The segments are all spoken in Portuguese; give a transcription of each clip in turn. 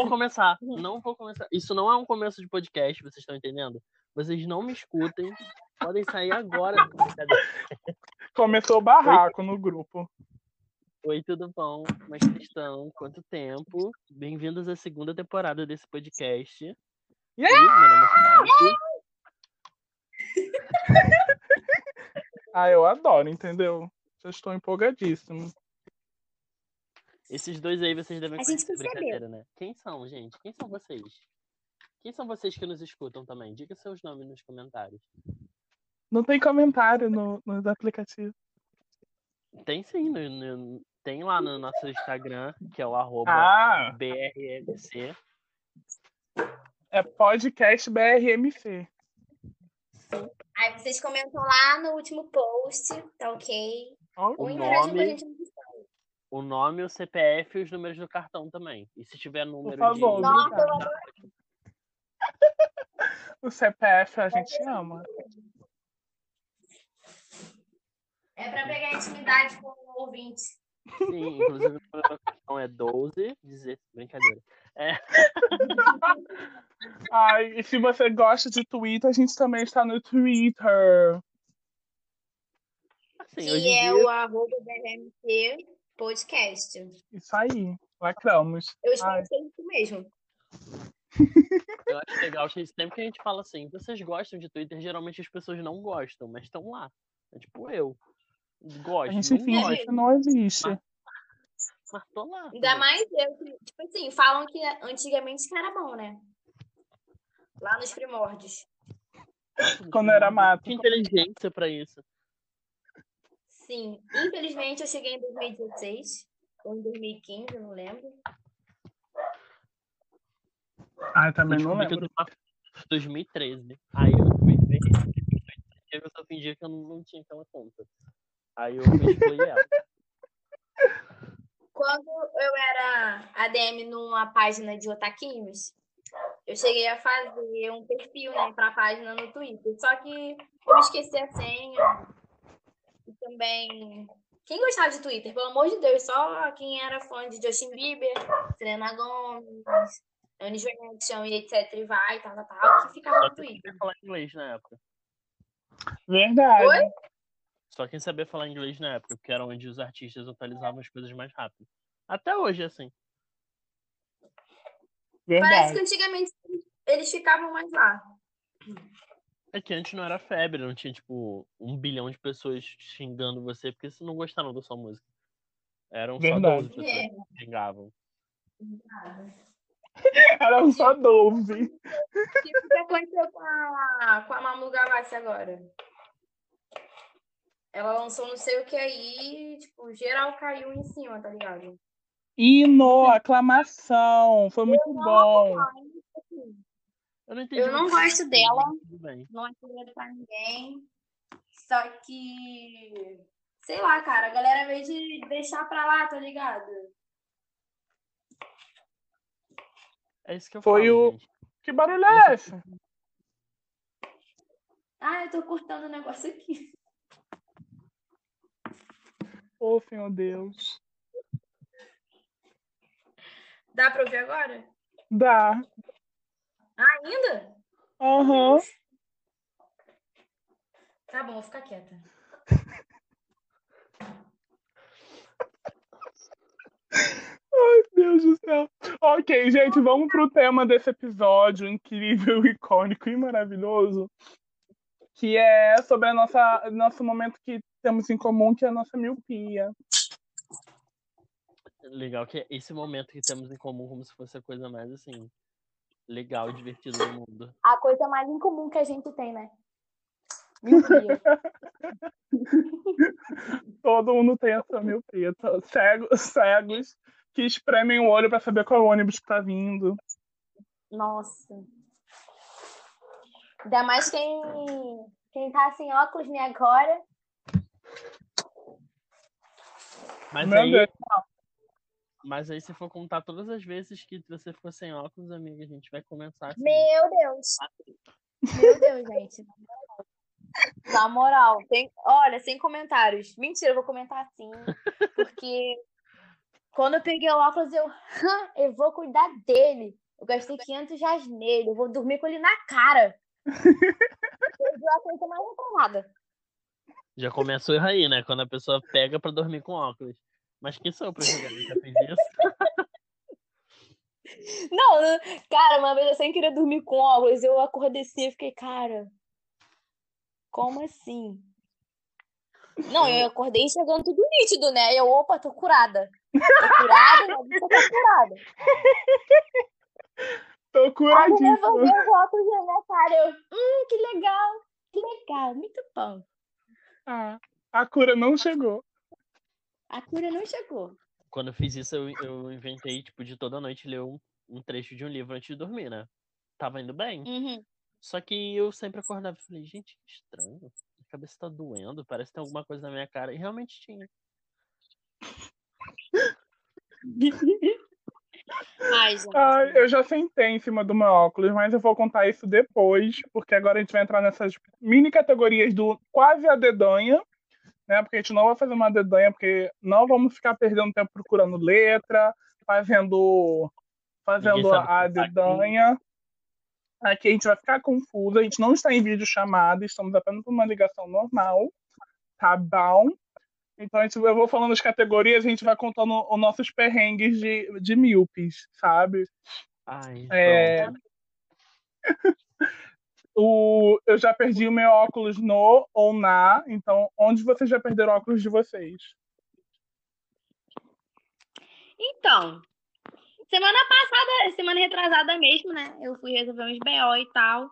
Não vou começar. Não vou começar. Isso não é um começo de podcast, vocês estão entendendo? Vocês não me escutem. Podem sair agora. Começou o barraco no grupo. Oi, tudo bom? Como é que estão? Quanto tempo? Bem-vindos à segunda temporada desse podcast. E nome é Ah, eu adoro, entendeu? Já estou empolgadíssimo. Esses dois aí vocês devem A gente brincadeira, né? Quem são, gente? Quem são vocês? Quem são vocês que nos escutam também? Diga seus nomes nos comentários. Não tem comentário no, no aplicativo. Tem sim, no- no- tem lá no nosso Instagram, que é o arroba Ah, BRMC. é podcast BRMC. Aí vocês comentam lá no último post, tá ok? O a nome-. O nome, o CPF e os números do cartão também. E se tiver número favor, de. Nossa. O CPF a gente ama. É pra pegar intimidade com o ouvinte. Sim, inclusive o número do cartão é 12. Dizer... Brincadeira. Ai, e se você gosta de Twitter, a gente também está no Twitter. Assim, Que é dia, o arroba podcast. Isso aí, lacramos. Eu espero que isso mesmo. eu acho legal que sempre que a gente fala assim, vocês gostam de Twitter, geralmente as pessoas não gostam, mas estão lá. É tipo eu. A Gosto, gente não que não existe. mas tô lá. Ainda mais eu, que, tipo assim, falam que antigamente que era bom, né? Lá nos primórdios. Quando era mato. Que inteligência pra isso. Sim. Infelizmente eu cheguei em 2016 ou em 2015, eu não lembro. Ai, também Eu não que lembro. eu tô em 2013. Aí eu. Eu só fingia que eu não, não tinha aquela conta. Aí eu fui excluir ela. Quando eu era ADM numa página de otaquinhos, eu cheguei a fazer um perfil, né, pra página no Twitter. Só que eu esqueci a senha. Também. Quem gostava de Twitter? Pelo amor de Deus, só quem era fã de Justin Bieber, Selena Gomez, One Direction e etc. E vai, tal, tal, tal, que ficava Só no Twitter. falar inglês na época. Verdade. Oi? Só quem sabia falar inglês na época, porque era onde os artistas atualizavam as coisas mais rápido. Até hoje, é assim. Parece Verdade. que antigamente eles ficavam mais lá. É que antes não era febre, não tinha, tipo, um bilhão de pessoas xingando você porque vocês não gostaram da sua música. Eram só Verdade. 12 pessoas É. que xingavam. Era só 12. Tipo, o que aconteceu com a, com a Mamu Gavassi agora? Ela lançou não sei o que aí, tipo, geral caiu em cima, tá ligado? Hino, aclamação. Foi muito bom. Eu não entendi. Eu não gosto dela. mas Tudo bem. Não é segredo pra ninguém. Só que, sei lá, cara, a galera, invés de deixar pra lá, tá ligado? É isso que eu Foi falo, o- gente. Que barulho é esse? Ah, eu tô cortando o negócio aqui. Oh, meu Deus. Dá pra ouvir agora? Dá. Ainda? Aham. Tá bom, vou ficar quieta. Ai, Deus do céu. Ok, gente, vamos pro tema desse episódio incrível, icônico e maravilhoso. Que é sobre a nossa nosso momento que temos em comum, que é a nossa miopia. Legal que é esse momento que temos em comum como se fosse a coisa mais, assim, legal e divertida do mundo. A coisa mais incomum que a gente tem, né? Miopia. Todo mundo tem essa miopia. Cegos, cegos que espremem o olho pra saber qual ônibus que tá vindo. Nossa. Ainda mais quem, quem tá sem óculos, né, agora. Mas Meu aí, Deus. Mas aí, se for contar todas as vezes que você ficou sem óculos, amiga, a gente vai começar assim. Meu Deus. Meu Deus, gente. Na moral, tem, olha, sem comentários. Mentira, eu vou comentar sim, porque Quando eu peguei o óculos, eu, "Hã, eu vou cuidar dele. Eu gastei 500 reais nele, eu vou dormir com ele na cara. Eu já coisa mais encarnada. Já começou a aí, né? Quando a pessoa pega pra dormir com óculos. Mas quem sou eu pra julgar? Já fez isso? Não, não- cara, uma vez eu sem querer dormir com óculos, eu acordei assim e fiquei, cara, como assim? Não, eu acordei enxergando tudo nítido, né? Eu, opa, tô curada. Tô curada, minha vista tá curada. Tô Aí eu curadíssima. levantei o óculos na minha cara, eu, hum, que legal, que legal, muito bom. Ah, a cura não chegou. A cura não chegou. Quando eu fiz isso, eu, eu inventei, tipo, de toda noite ler um, um trecho de um livro antes de dormir, né? Tava indo bem. Uhum. Só que eu sempre acordava e falei, gente, que estranho. Minha cabeça tá doendo, parece que tem alguma coisa na minha cara. E realmente tinha. Ai. Ah, eu já sentei em cima do meu óculos, mas eu vou contar isso depois, porque agora a gente vai entrar nessas mini categorias do quase a dedanha, né? Porque a gente não vai fazer uma dedanha, porque não vamos ficar perdendo tempo procurando letra, fazendo, fazendo a tá aqui. dedanha. Aqui a gente vai ficar confuso, a gente não está em vídeo chamada, estamos apenas numa ligação normal, tá bom? Então a gente, eu vou falando as categorias, a gente vai contando os nossos perrengues de, de míopes, sabe? Ai, É. o, eu já perdi o meu óculos no ou na, então onde vocês já perderam o óculos de vocês? Então, semana passada, semana retrasada mesmo, né? Eu fui resolver uns BO e tal.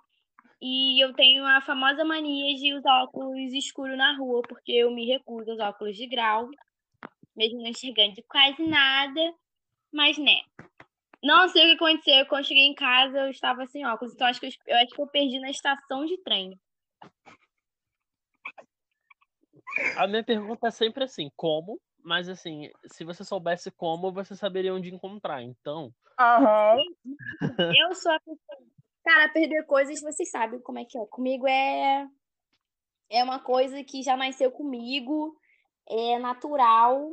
E eu tenho a famosa mania de usar óculos escuros na rua, porque eu me recuso a usar óculos de grau, mesmo não enxergando quase nada. Mas, né? Não sei o que aconteceu. Quando cheguei em casa, eu estava sem óculos. Então, acho que eu, eu acho que eu perdi na estação de trem. A minha pergunta é sempre assim, como? Mas assim, se você soubesse como, você saberia onde encontrar. Então, Aham. Eu sou a pessoa. Cara, perder coisas, vocês sabem como é que é. Comigo é. É uma coisa que já nasceu comigo, é natural.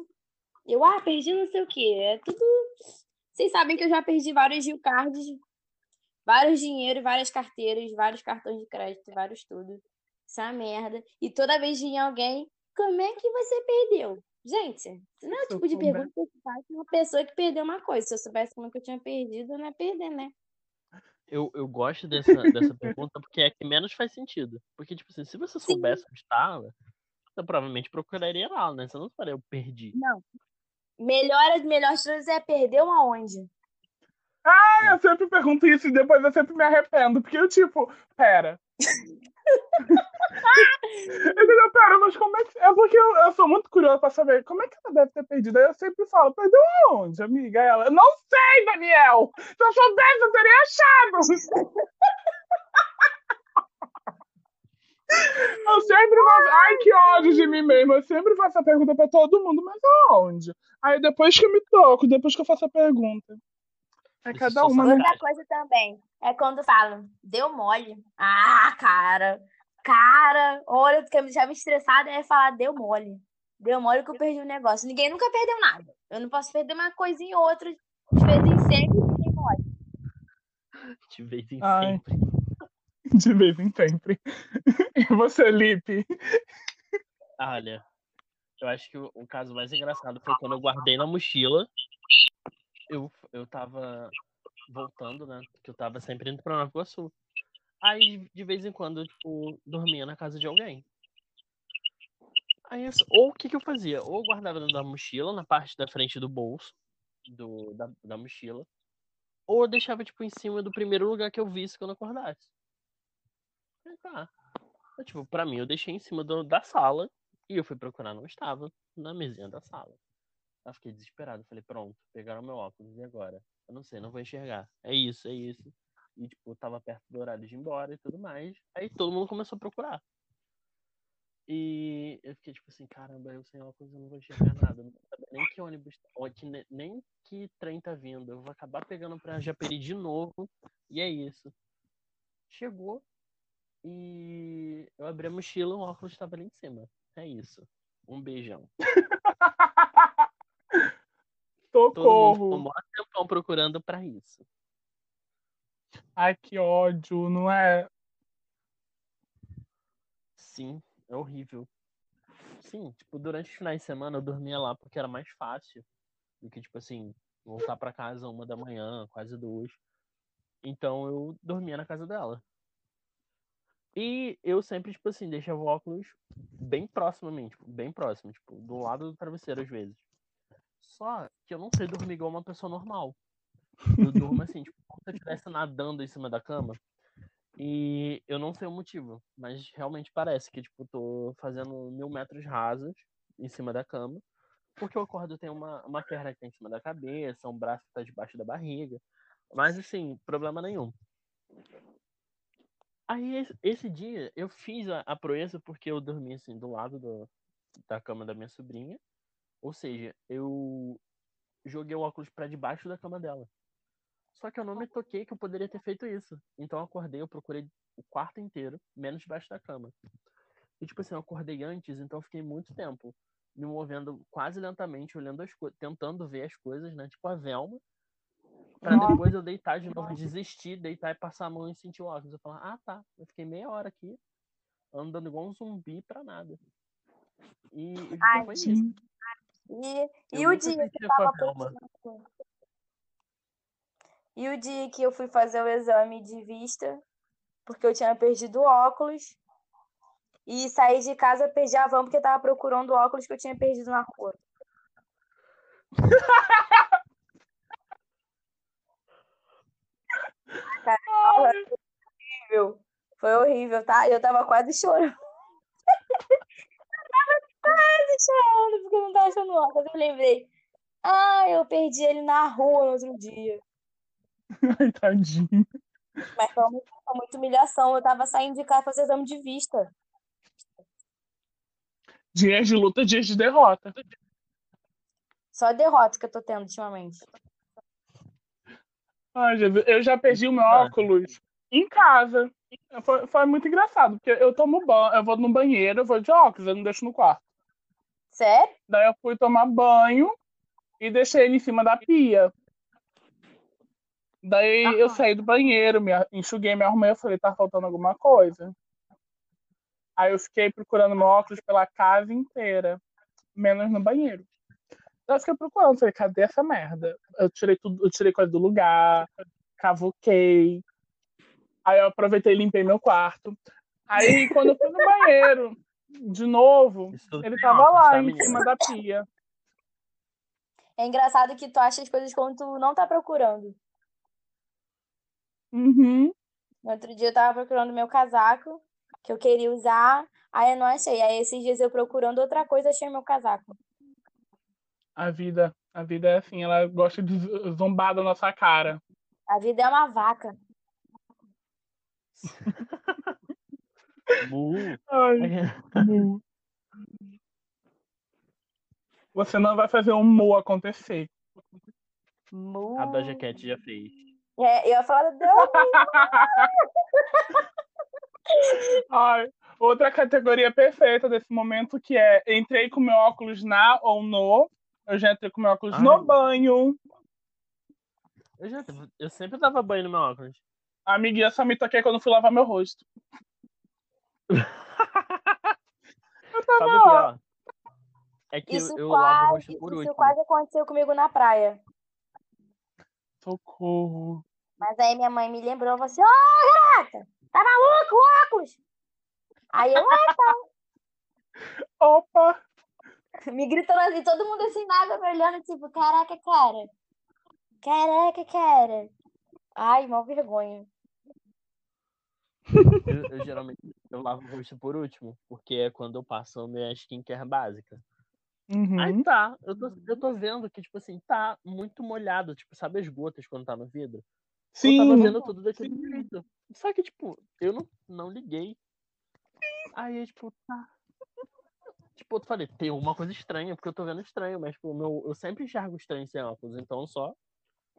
Eu, ah, perdi não sei o quê. É tudo. Vocês sabem que eu já perdi vários Gil Cards, vários dinheiro, várias carteiras, vários cartões de crédito, vários tudo. Isso é uma merda. E toda vez vinha alguém, como é que você perdeu? Gente, não é o eu tipo de souber. pergunta que se faz pra uma pessoa que perdeu uma coisa. Se eu soubesse como é que eu tinha perdido, eu não ia perder, né? eu, eu gosto dessa, dessa pergunta porque é a que menos faz sentido. Porque, tipo assim, se você soubesse onde estava, você provavelmente procuraria lá, né? Você não faria, eu perdi. Não. Melhor, melhor todas é perdeu aonde? Ah, eu sempre pergunto isso e depois eu sempre me arrependo, porque eu, tipo, pera. Entendeu? Pera, mas como é que. É porque eu, eu sou muito curiosa pra saber como é que ela deve ter perdido. Aí eu sempre falo, perdeu aonde, amiga? Ela, não sei, Daniel! Se eu soubesse, eu teria achado! Eu sempre faço. Ai, que ódio de mim mesmo. Eu sempre faço a pergunta pra todo mundo, mas aonde? Aí depois que eu me toco, depois que eu faço a pergunta. É Isso cada uma, né? Outra coisa também é quando falam, deu mole. Ah, cara. Cara, olha, eu fiquei já me estressada é falar, deu mole. Deu mole que eu perdi o negócio. Ninguém nunca perdeu nada. Eu não posso perder uma coisinha ou outra, de vez em sempre, deu mole. De vez em Ai. sempre. De vez em sempre. E você, Lipe? Olha, eu acho que o, caso mais engraçado foi quando eu guardei na mochila. Eu, eu tava voltando, né? Que eu tava sempre indo pra Nova Iguaçu. Aí, de vez em quando, eu, tipo, dormia na casa de alguém. Aí, ou o que que eu fazia? Ou eu guardava dentro da mochila, na parte da frente do bolso do, da, da mochila. Ou eu deixava, tipo, em cima do primeiro lugar que eu visse quando eu acordasse. Tá. Eu, tipo, pra mim, eu deixei em cima do- da sala. E eu fui procurar, não estava na mesinha da sala. Eu fiquei desesperado. Falei, pronto, pegaram meu óculos, e agora? Eu não sei, não vou enxergar. É isso, é isso. E, tipo, tava perto do horário de ir embora e tudo mais. Aí todo mundo começou a procurar. E eu fiquei tipo assim, caramba, eu sem óculos eu não vou enxergar nada. nem que ônibus, tá- nem que trem tá vindo. Eu vou acabar pegando pra Japeri de novo. E é isso. Chegou. E eu abri a mochila, o óculos estava ali em cima. É isso. Um beijão. Todo mundo Socorro. ficou mó tempão procurando pra isso. Ai, que ódio, não é? Sim, é horrível. Sim, tipo, durante os finais de semana eu dormia lá porque era mais fácil do que, tipo assim, voltar pra casa uma da manhã, quase duas. Então eu dormia na casa dela. E eu sempre, tipo assim, deixava o óculos bem próximo a mim, tipo, bem próximo, tipo, do lado do travesseiro às vezes. Só que eu não sei dormir igual uma pessoa normal. Eu durmo assim, tipo, como se eu estivesse nadando em cima da cama. E eu não sei o motivo, mas realmente parece que, tipo, tô fazendo mil metros rasos em cima da cama. Porque eu acordo, tem uma, uma perna que tá em cima da cabeça, um braço que tá debaixo da barriga. Mas, assim, problema nenhum. Aí, esse, esse dia, eu fiz a, a proeza porque eu dormi, assim, do lado do, da cama da minha sobrinha. Ou seja, eu joguei o óculos pra debaixo da cama dela. Só que eu não me toquei que eu poderia ter feito isso. Então eu acordei, eu procurei o quarto inteiro, menos debaixo da cama. E tipo assim, eu acordei antes, então eu fiquei muito tempo me movendo quase lentamente, olhando as coisas, tentando ver as coisas, né? Tipo a Velma. Pra depois eu deitar de novo, desistir, deitar e passar a mão e sentir o óculos. Eu falar, ah tá, eu fiquei meia hora aqui, andando igual um zumbi pra nada. E, e Ai, foi isso. E, Eu e o dia que a tava? E o dia que eu fui fazer o exame de vista, porque eu tinha perdido o óculos, e saí de casa, perdi a van porque eu tava procurando o óculos que eu tinha perdido na rua. ai, Horrível. Foi horrível, tá? Eu tava quase chorando. quase chorando, porque eu não tava achando óculos. Eu lembrei. Ah, eu perdi ele na rua no outro dia. ai, tadinho. Mas foi muito- foi muita humilhação. Eu tava saindo de casa fazer exame de vista. Dias de luta, dias de derrota. Só derrota que eu tô tendo ultimamente. Ai, Jesus, eu já perdi o meu Ah. óculos em casa. Foi, foi muito engraçado, porque eu tomo banho, eu vou no banheiro, eu vou de óculos, eu não deixo no quarto. Sério? Daí eu fui tomar banho e deixei ele em cima da pia. Daí eu Aham. saí do banheiro, me enxuguei, me arrumei, eu falei, tá faltando alguma coisa. Aí eu fiquei procurando meu óculos pela casa inteira, menos no banheiro. Eu fiquei procurando, falei, cadê essa merda? Eu tirei tudo, eu tirei coisa do lugar, cavuquei. Aí eu aproveitei e limpei meu quarto. Aí quando eu fui no banheiro, de novo, ele tava óculos, lá tá, em cima da pia. É engraçado que tu acha as coisas quando tu não tá procurando. Uhum. Outro dia eu tava procurando meu casaco, que eu queria usar, aí eu não achei. Aí esses dias eu procurando outra coisa, achei meu casaco. A vida, a vida é assim, ela gosta de zombar da nossa cara. A vida é uma vaca. Mu. Você não vai fazer um mu acontecer. Mu. A Doja Cat já fez. É, eu ia falar do Ai, outra categoria perfeita desse momento que é entrei com meu óculos na ou no. Eu já entrei com meu óculos Ai. no banho. Eu, já, eu sempre dava banho no meu óculos. Amiguinha, só me toquei quando fui lavar meu rosto. Sabe o que, ó? É que Isso eu, eu lavo o quase, rosto por isso último. quase aconteceu comigo na praia. Socorro. Mas aí minha mãe me lembrou, falou assim, ô, garota, tá maluco, o óculos? Aí eu, Opa! Me gritando assim, todo mundo assim, na água, me olhando, tipo, caraca, cara. Caraca, cara. Ai, mal vergonha. Eu, eu geralmente eu lavo o rosto por último, porque é quando eu passo a minha skincare básica. Uhum. Aí tá, eu tô, eu tô vendo que, tipo assim, tá muito molhado, tipo, sabe as gotas quando tá no vidro? Eu tava Sim. vendo tudo daquele jeito. Só que, tipo, eu não, não liguei. Aí, tipo, tá. Tipo, eu falei, tem alguma coisa estranha, porque eu tô vendo estranho, mas, tipo, meu, eu sempre enxergo estranho sem óculos, então eu só,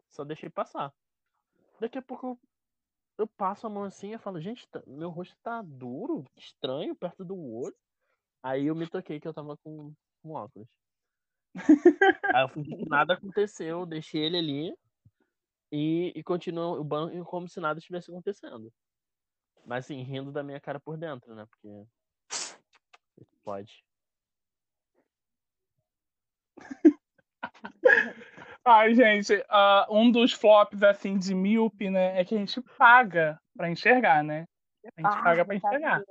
só deixei passar. Daqui a pouco eu, eu passo a mão assim e falo, gente, tá- meu rosto tá duro, estranho, perto do olho. Aí eu me toquei que eu tava com, com óculos. Aí eu fingi que nada aconteceu, deixei ele ali e, e continuo o banco como se nada estivesse acontecendo. Mas assim, rindo da minha cara por dentro, né? Porque. Pode. Ai, gente, uh, um dos flops, assim, de míope, né, é que a gente paga pra enxergar, né? A gente Ah, paga pra tá enxergar.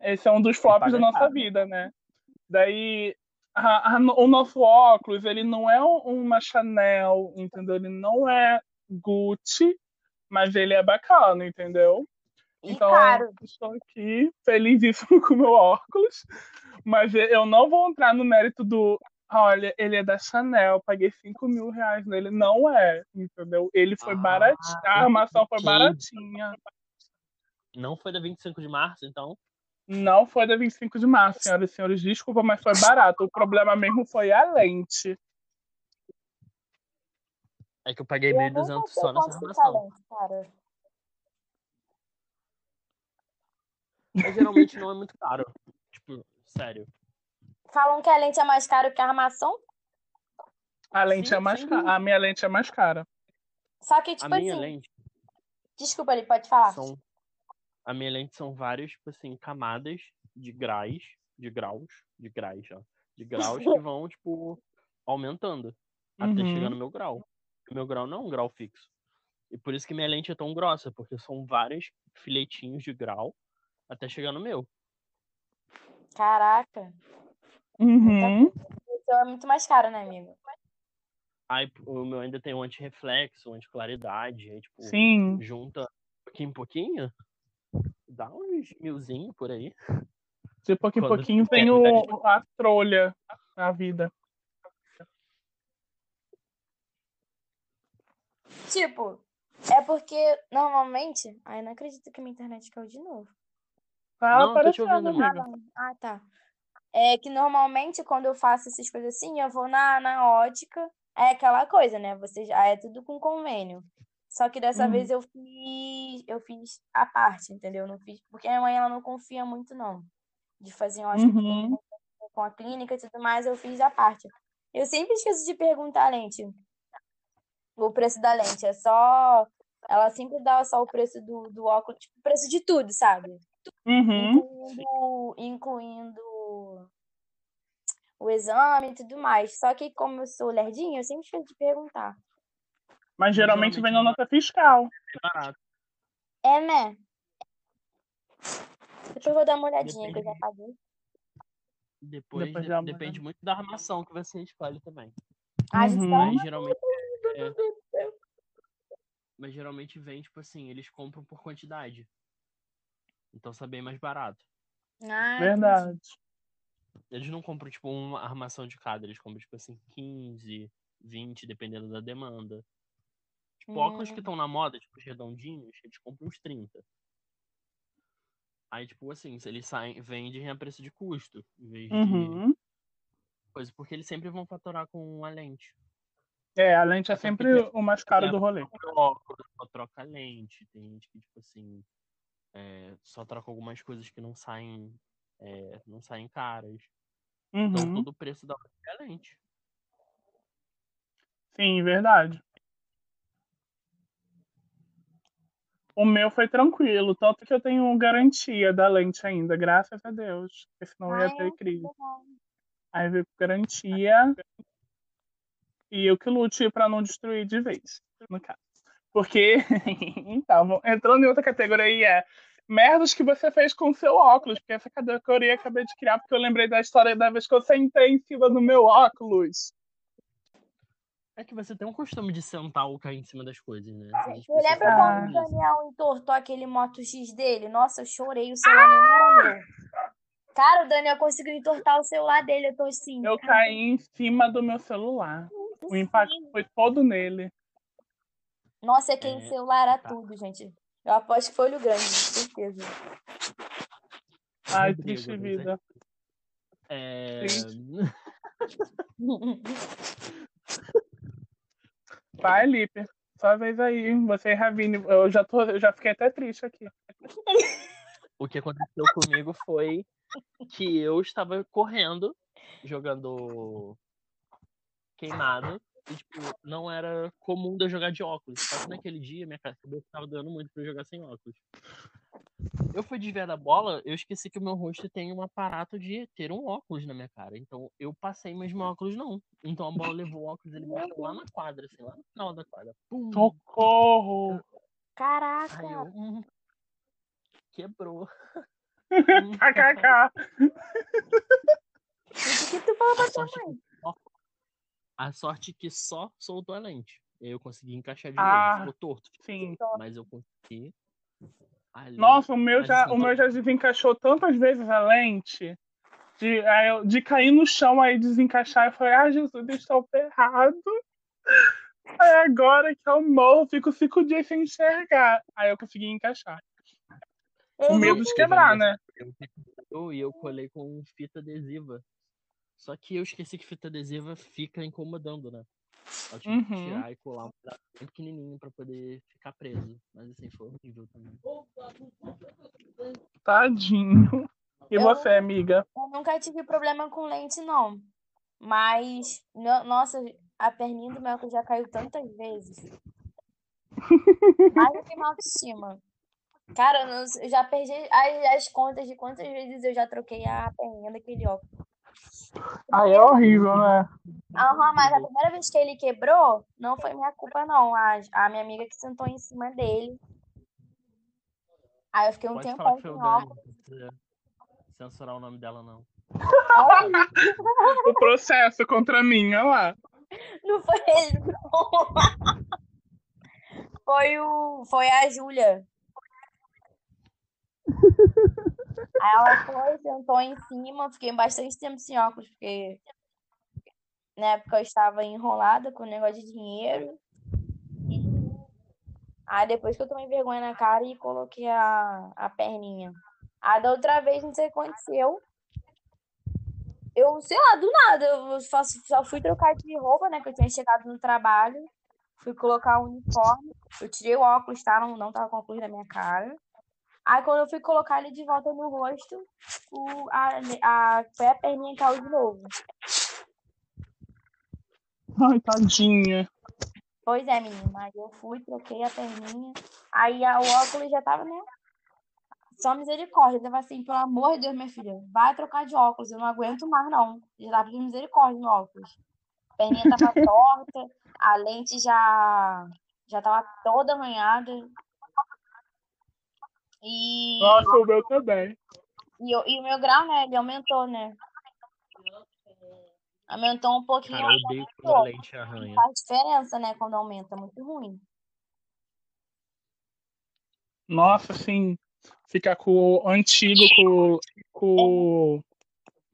Esse é um dos flops da nossa vida, né? Daí, a- a- o nosso óculos, ele não é um- uma Chanel, entendeu? Ele não é Gucci, mas ele é bacana, entendeu? E Então, caro. estou aqui felizíssimo com o meu óculos, mas eu não vou entrar no mérito do. Olha, ele é da Chanel, paguei 5 mil reais nele. Não é, entendeu? Ele foi Ah, baratinho, a armação foi baratinha. Não foi da 25 de março, então? Não foi da 25 de março, senhoras e senhores. Desculpa, mas foi barato. O problema mesmo foi a lente. É que eu paguei Eu não 1.200 sei só nessa armação. lente, cara. Mas geralmente não é muito caro. Tipo, sério. Falam que a lente é mais cara que a armação, A lente Sim, é mais cara. A minha lente é mais cara. só que, A tipo minha assim. lente Desculpa ali, pode falar. são. A minha lente são várias, tipo assim, camadas de graus. De graus. De graus, ó. De graus que vão, tipo, aumentando. Até Uhum. chegar no meu grau. O meu grau não é um grau fixo. E por isso que minha lente é tão grossa, porque são vários filetinhos de grau até chegar no meu. Caraca. Uhum. O seu é muito mais caro, né, amigo? Aí o meu ainda tem um anti-reflexo, um anti-claridade. Aí, tipo, Sim. junta pouquinho em pouquinho, dá uns milzinho por aí. De pouquinho em pouquinho tem o, a trolha na vida. Tipo, é porque normalmente. Ai, não acredito que minha internet caiu de novo. Tá Não, tô te aparecendo, ouvindo, Ah, amiga. não. Ah, tá. É que normalmente quando eu faço essas coisas assim, eu vou na, na ótica. É aquela coisa, né? Você já é tudo com convênio. Só que dessa Uhum. vez eu fiz, eu fiz a parte, entendeu? Não fiz, porque a minha mãe ela não confia muito não. De fazer ótica Uhum. com a clínica e tudo mais, eu fiz a parte. Eu sempre esqueço de perguntar a lente. O preço da lente é só ela sempre dá só o preço do, do óculos, tipo, o preço de tudo, sabe? Uhum. incluindo, incluindo o exame e tudo mais. Só que como eu sou lerdinha, eu sempre esqueço de perguntar. Mas geralmente vem na nota fiscal. É barato. É, né? Depois eu vou dar uma olhadinha que eu já Depende. paguei. Depois, Depois de- depende muito da armação que você escolhe também. Ah, Uhum. Mas geralmente, é, mas geralmente vem, tipo assim, eles compram por quantidade. Então sai bem mais barato. Ah, Verdade. Eles não compram, tipo, uma armação de cada, eles compram, tipo assim, 15, 20, dependendo da demanda. Tipo, óculos que Hum. estão na moda, tipo, os redondinhos, eles compram uns 30. Aí, tipo assim, se eles saem, vendem a preço de custo, em vez de Uhum. coisa, porque eles sempre vão faturar com a lente. É, a lente é sempre o mais caro É, do rolê. óculos, só troca a lente. Tem gente que, tipo assim, é, só troca algumas coisas que não saem, é, não saem caras. Então Uhum. todo o preço da lente é a lente. Sim, verdade. O meu foi tranquilo, tanto que eu tenho garantia da lente ainda, graças a Deus. Porque senão eu ia Ai, ter crise. Aí veio com garantia. E eu que lute pra não destruir de vez, no caso. Porque, então, entrando em outra categoria, é merdas que você fez com o seu óculos. Porque essa categoria eu acabei de criar, porque eu lembrei da história da vez que eu sentei em cima do meu óculos. É que você tem um costume de sentar ou cair em cima das coisas, né? Lembra saber quando o. Daniel entortou aquele Moto X dele? Nossa, eu chorei, o celular nem era meu. Cara, o Daniel conseguiu entortar o celular dele, eu tô assim. Eu caí em cima do meu celular. O impacto foi todo nele. Nossa, aquele É, celular era tá. tudo, gente. Eu aposto que foi olho grande, certeza. Ai, triste vida. É... Triste. Vai, Lipe. Sua vez aí. Você e Ravine. Eu já, tô, eu já fiquei até triste aqui. O que aconteceu comigo foi que eu estava correndo, jogando queimado. E, tipo, não era comum de eu jogar de óculos. Só que naquele dia minha cabeça tava dando muito pra eu jogar sem óculos. Eu fui desviar da bola, eu esqueci que o meu rosto tem um aparato de ter um óculos na minha cara. Então eu passei, mas meu óculos não. Então a bola levou o óculos, ele bateu lá na quadra, assim, lá no final da quadra. Pum! Socorro! Caraca! Aí eu, hum, quebrou. KKK. O que tu falou pra A sua sorte, mãe? Que só, a sorte que só soltou a lente. Aí eu consegui encaixar de Ah. novo. Ficou torto. Sim. Mas eu consegui. Ali, Nossa, o meu Mas já, assim, o meu já desencaixou tantas vezes a lente. De, aí eu- de cair no chão aí desencaixar. Eu falei, ah, Jesus, estou errado. Aí agora que eu morro, fico cinco dias sem enxergar. Aí eu consegui encaixar. Com medo de quebrar, né? E eu colei com fita adesiva. Só que eu esqueci que fita adesiva fica incomodando, né? Eu tive que Uhum. tirar e colar um pedaço bem pequenininho pra poder ficar preso. Mas assim, foi horrível também. Tadinho. E Eu- você, amiga? Eu nunca tive problema com lente, não. Mas, no- nossa, a perninha do meu já caiu tantas vezes. Mais do que minha autoestima. Cara, eu já perdi as, as contas de quantas vezes eu já troquei a perninha daquele óculos. Aí é horrível, né? Aham, mas a primeira vez que ele quebrou, não foi minha culpa, não. A, a minha amiga que sentou em cima dele. Aí eu fiquei um Pode tempão falar que sem foi o Dani, óculos. censurar o nome dela, não. O processo contra mim, olha lá. Não foi ele, não. Foi o. Foi a Júlia. Aí ela foi, sentou em cima, fiquei bastante tempo sem óculos, porque na época eu estava enrolada com o negócio de dinheiro. Aí depois que eu tomei vergonha na cara e coloquei a, a perninha. Aí da outra vez, não sei o que aconteceu. Eu, sei lá, do nada, eu só, só fui trocar de roupa, né? Que eu tinha chegado no trabalho. Fui colocar o uniforme. Eu tirei o óculos, tá? Não, não tava com óculos na minha cara. Aí quando eu fui colocar ele de volta no rosto, o, a, a, foi a perninha caiu de novo. Ai, tadinha. Pois é, menina. Aí eu fui, troquei a perninha. Aí a- o óculos já tava, né? Só misericórdia. Eu tava assim, pelo amor de Deus, minha filha, vai trocar de óculos. Eu não aguento mais, não. Já tava pedindo misericórdia no óculos. A perninha tava torta, a lente já, já tava toda arranhada. E, Nossa, o meu também. e, o- e o meu grau, né? Ele aumentou, né? Aumentou um pouquinho. Cara, eu odeio quando a lente arranha. Faz diferença, né? Quando aumenta. É muito ruim. Nossa, assim, ficar com o antigo, com, com,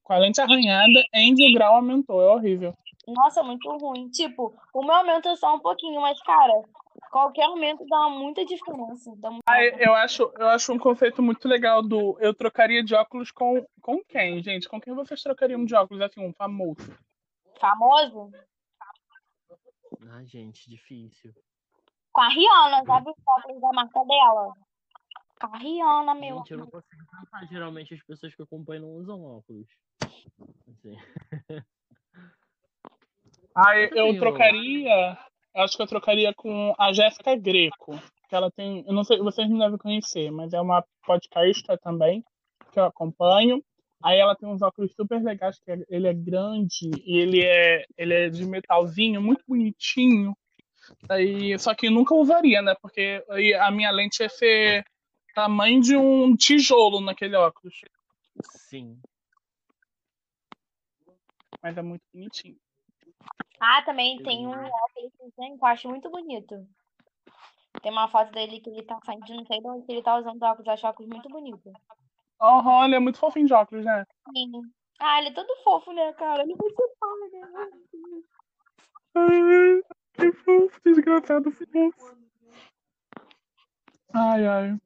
com a lente arranhada, em o grau aumentou. É horrível. Nossa, muito ruim. Tipo, o meu aumenta só um pouquinho, mas, cara, qualquer aumento dá muita diferença. Dá muito- Aí, eu, acho, eu acho um conceito muito legal do eu trocaria de óculos com, com quem, gente? Com quem vocês trocariam de óculos, assim, um famoso? Famoso? Ah, gente, difícil. Com a Rihanna, sabe os óculos da marca dela? Com a Rihanna, meu. Gente, eu não consigo pensar. Geralmente as pessoas que eu acompanho não usam óculos. Assim. Aí eu tenho- trocaria, eu acho que eu trocaria com a Jéssica Greco, que ela tem, eu não sei, vocês não devem conhecer, mas é uma podcasta também, que eu acompanho. Aí ela tem uns óculos super legais, que ele é grande e ele é, ele é de metalzinho, muito bonitinho. Aí, só que nunca usaria, né? Porque a minha lente ia ser tamanho de um tijolo naquele óculos. Sim. Mas é muito bonitinho. Ah, também tem um óculos que eu acho muito bonito. Tem uma foto dele que ele tá saindo, não sei de onde ele tá usando óculos, eu acho óculos muito bonito. Aham, ele é muito fofinho de óculos, né? Sim. Ah, ele é todo fofo, né, cara? Ele é muito fofo, né? Ai, que fofo, desgraçado fofo. Ai, ai.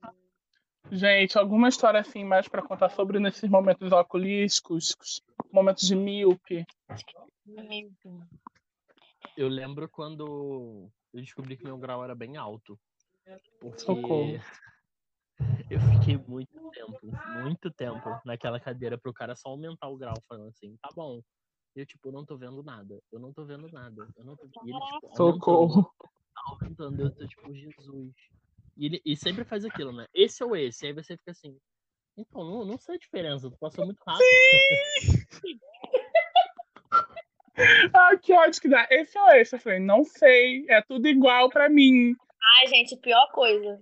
Gente, alguma história assim mais pra contar sobre nesses momentos oculísticos, momentos de míope? Eu lembro quando eu descobri que meu grau era bem alto. Porque Socorro. eu fiquei muito tempo, muito tempo naquela cadeira pro cara só aumentar o grau, falando assim, tá bom. Eu, tipo, não tô vendo nada. Eu não tô vendo nada. Eu não tô... E ele, tipo, Socorro. aumentando, aumentando. Eu tô, tipo, Jesus. E ele e sempre faz aquilo, né? Esse ou esse. Aí você fica assim. Então, não, não sei a diferença. Tu passou muito rápido. Ah, que ódio que dá. Esse ou esse? Eu falei, não sei. É tudo igual pra mim. Ai, gente, pior coisa.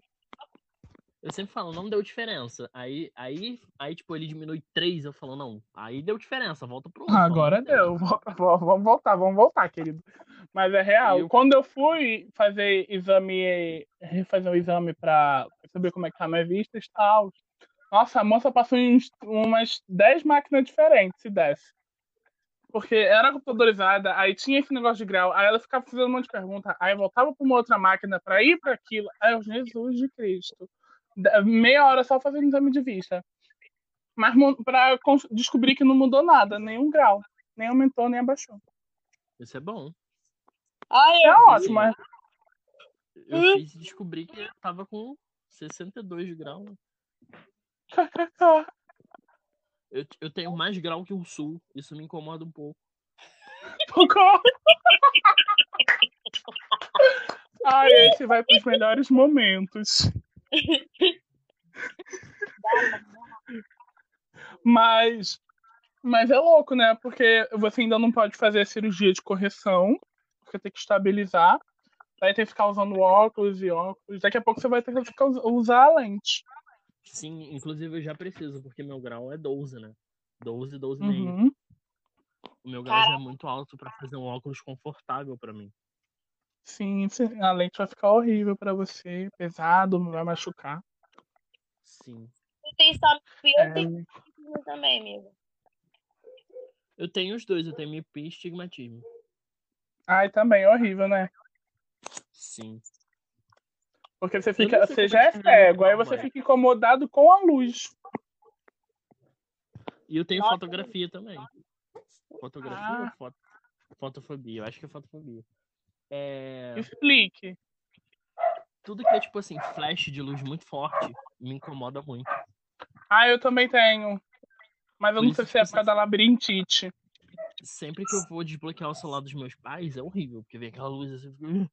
Eu sempre falo, não deu diferença. Aí, aí, aí tipo, ele diminui três. Eu falo, não. Aí deu diferença. Volta pro outro. Agora deu. Volta- vo- Vamos voltar, vamos voltar, querido. Mas é real. Eu- Quando eu fui fazer exame, fazer um exame pra saber como é que tá minha vista e tal. Nossa, a moça passou em umas 10 máquinas diferentes, se desse. Porque era computadorizada, aí tinha esse negócio de grau, aí ela ficava fazendo um monte de pergunta, aí voltava pra uma outra máquina pra ir pra aquilo. Aí eu, Jesus de Cristo. Meia hora só fazendo exame de vista. Mas cons- descobrir que não mudou nada, nenhum grau. Nem aumentou, nem abaixou. Isso é bom. Ai, É ótimo, mas Eu Hum. fiz descobrir que eu tava com 62 graus. Eu, eu tenho mais grau que o sul. Isso me incomoda um pouco. Ai, esse vai pros melhores momentos. Mas, mas é louco, né? Porque você ainda não pode fazer a cirurgia de correção, porque tem que estabilizar. Daí tem que ficar usando óculos e óculos. Daqui a pouco você vai ter que ficar, us- usar a lente. Sim, inclusive eu já preciso, porque meu grau é 12, né? 12, 12,5. Uhum. O meu grau já é muito alto pra fazer um óculos confortável pra mim. Sim, sim, a lente vai ficar horrível pra você, pesado, não vai machucar. Sim. Tu tem só miopia, É, eu tenho astigmatismo também, amigo. Eu tenho os dois, eu tenho miopia e estigmatismo. Ai, também, horrível, né? Sim. Porque você fica, você já é cego, aí você fica incomodado com a luz. E eu tenho fotografia também. Fotografia ou Ah. foto... fotofobia? Eu acho que é fotofobia. É... Explique. Tudo que é tipo assim, flash de luz muito forte me incomoda muito. Ah, eu também tenho. Mas eu Por não sei se é por causa da labirintite. Sempre que eu vou desbloquear o celular dos meus pais, é horrível, porque vem aquela luz assim.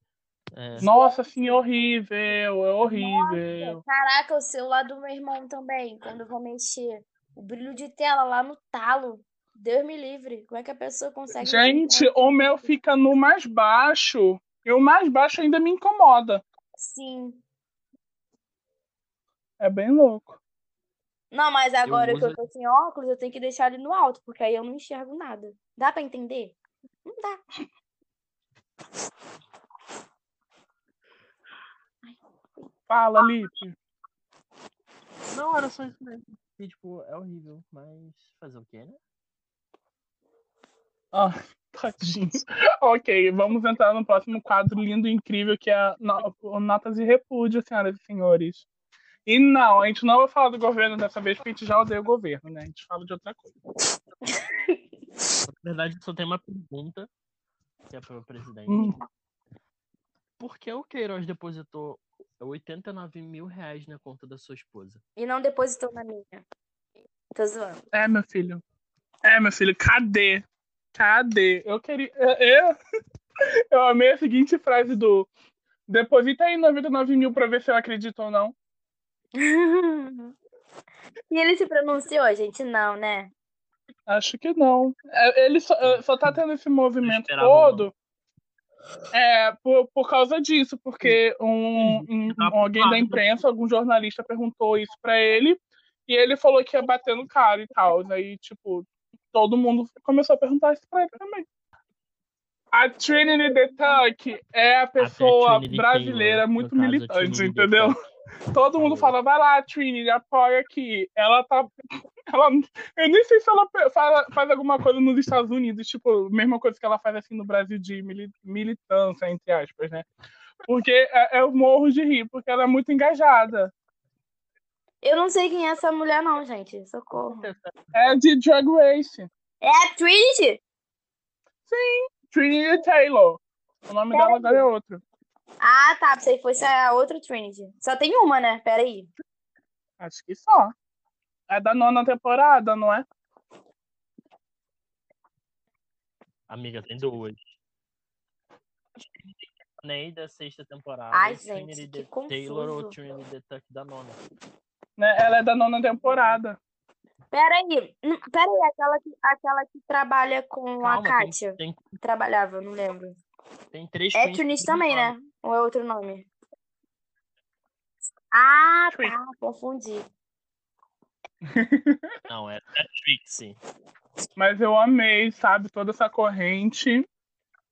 É, Nossa, assim, é horrível, é horrível. Caraca, o celular do meu irmão também, quando eu vou mexer. O brilho de tela lá no talo. Deus me livre. Como é que a pessoa consegue. Gente, o meu fica no mais baixo. E o mais baixo ainda me incomoda. Sim. É bem louco. Não, mas agora que eu uso- tô sem óculos, eu tenho que deixar ele no alto, porque aí eu não enxergo nada. Dá pra entender? Não dá. Fala, Lipe. Não, era só isso mesmo. E, tipo, é horrível, mas fazer o quê, né? Ah, tadinho. ok, vamos entrar no próximo quadro lindo e incrível, que é no- o Notas de Repúdio, senhoras e senhores. E não, a gente não vai falar do governo dessa vez, porque a gente já odeia o governo, né? A gente fala de outra coisa. Na verdade, só tem uma pergunta, que é pro presidente. Hum. Por que o Queiroz depositou 89 mil reais na conta da sua esposa? E não depositou na minha. Tô zoando. É, meu filho. É, meu filho, cadê? Cadê? Eu queria. Eu, eu amei a seguinte frase do. Deposita aí 99 mil pra ver se eu acredito ou não. E ele se pronunciou, gente? Não, né? Acho que não. É, Ele só, só tá tendo esse movimento todo. É, por, por causa disso, porque um, Uhum. um- Tá alguém da ocupado. imprensa, algum jornalista perguntou isso pra ele, e ele falou que ia bater no cara e tal. Aí, tipo, todo mundo começou a perguntar isso pra ele também. A Trinity the Tuck é a pessoa Trinity brasileira Taylor, no muito a militante, entendeu? Todo mundo fala, vai lá, Trinity, apoia aqui. Ela tá. Ela, eu nem sei se ela faz, faz alguma coisa nos Estados Unidos, tipo, mesma coisa que ela faz assim no Brasil de mili- militância, entre aspas, né? Porque é- eu morro de rir, porque ela é muito engajada. Eu não sei quem é essa mulher, não, gente. Socorro. É de Drag Race. É a Trinity? Trinity Taylor. O nome dela agora é outro. Ah, tá. Pensei que fosse a outra Trinity. Só tem uma, né? Peraí. Acho que só. É da nona temporada, não é? Amiga, tem duas. Ney da sexta temporada. Ai, gente, que Taylor ou. Trinity the Tuck da nona. Né? Ela é da nona temporada. Peraí, peraí, aquela que, aquela que trabalha com a Calma, tem, Kátia. tem, Trabalhava, não lembro. tem três É por também, né? Ou é outro nome? Ah, tá, confundi. Não, é, é Trixie. Mas eu amei, sabe, toda essa corrente.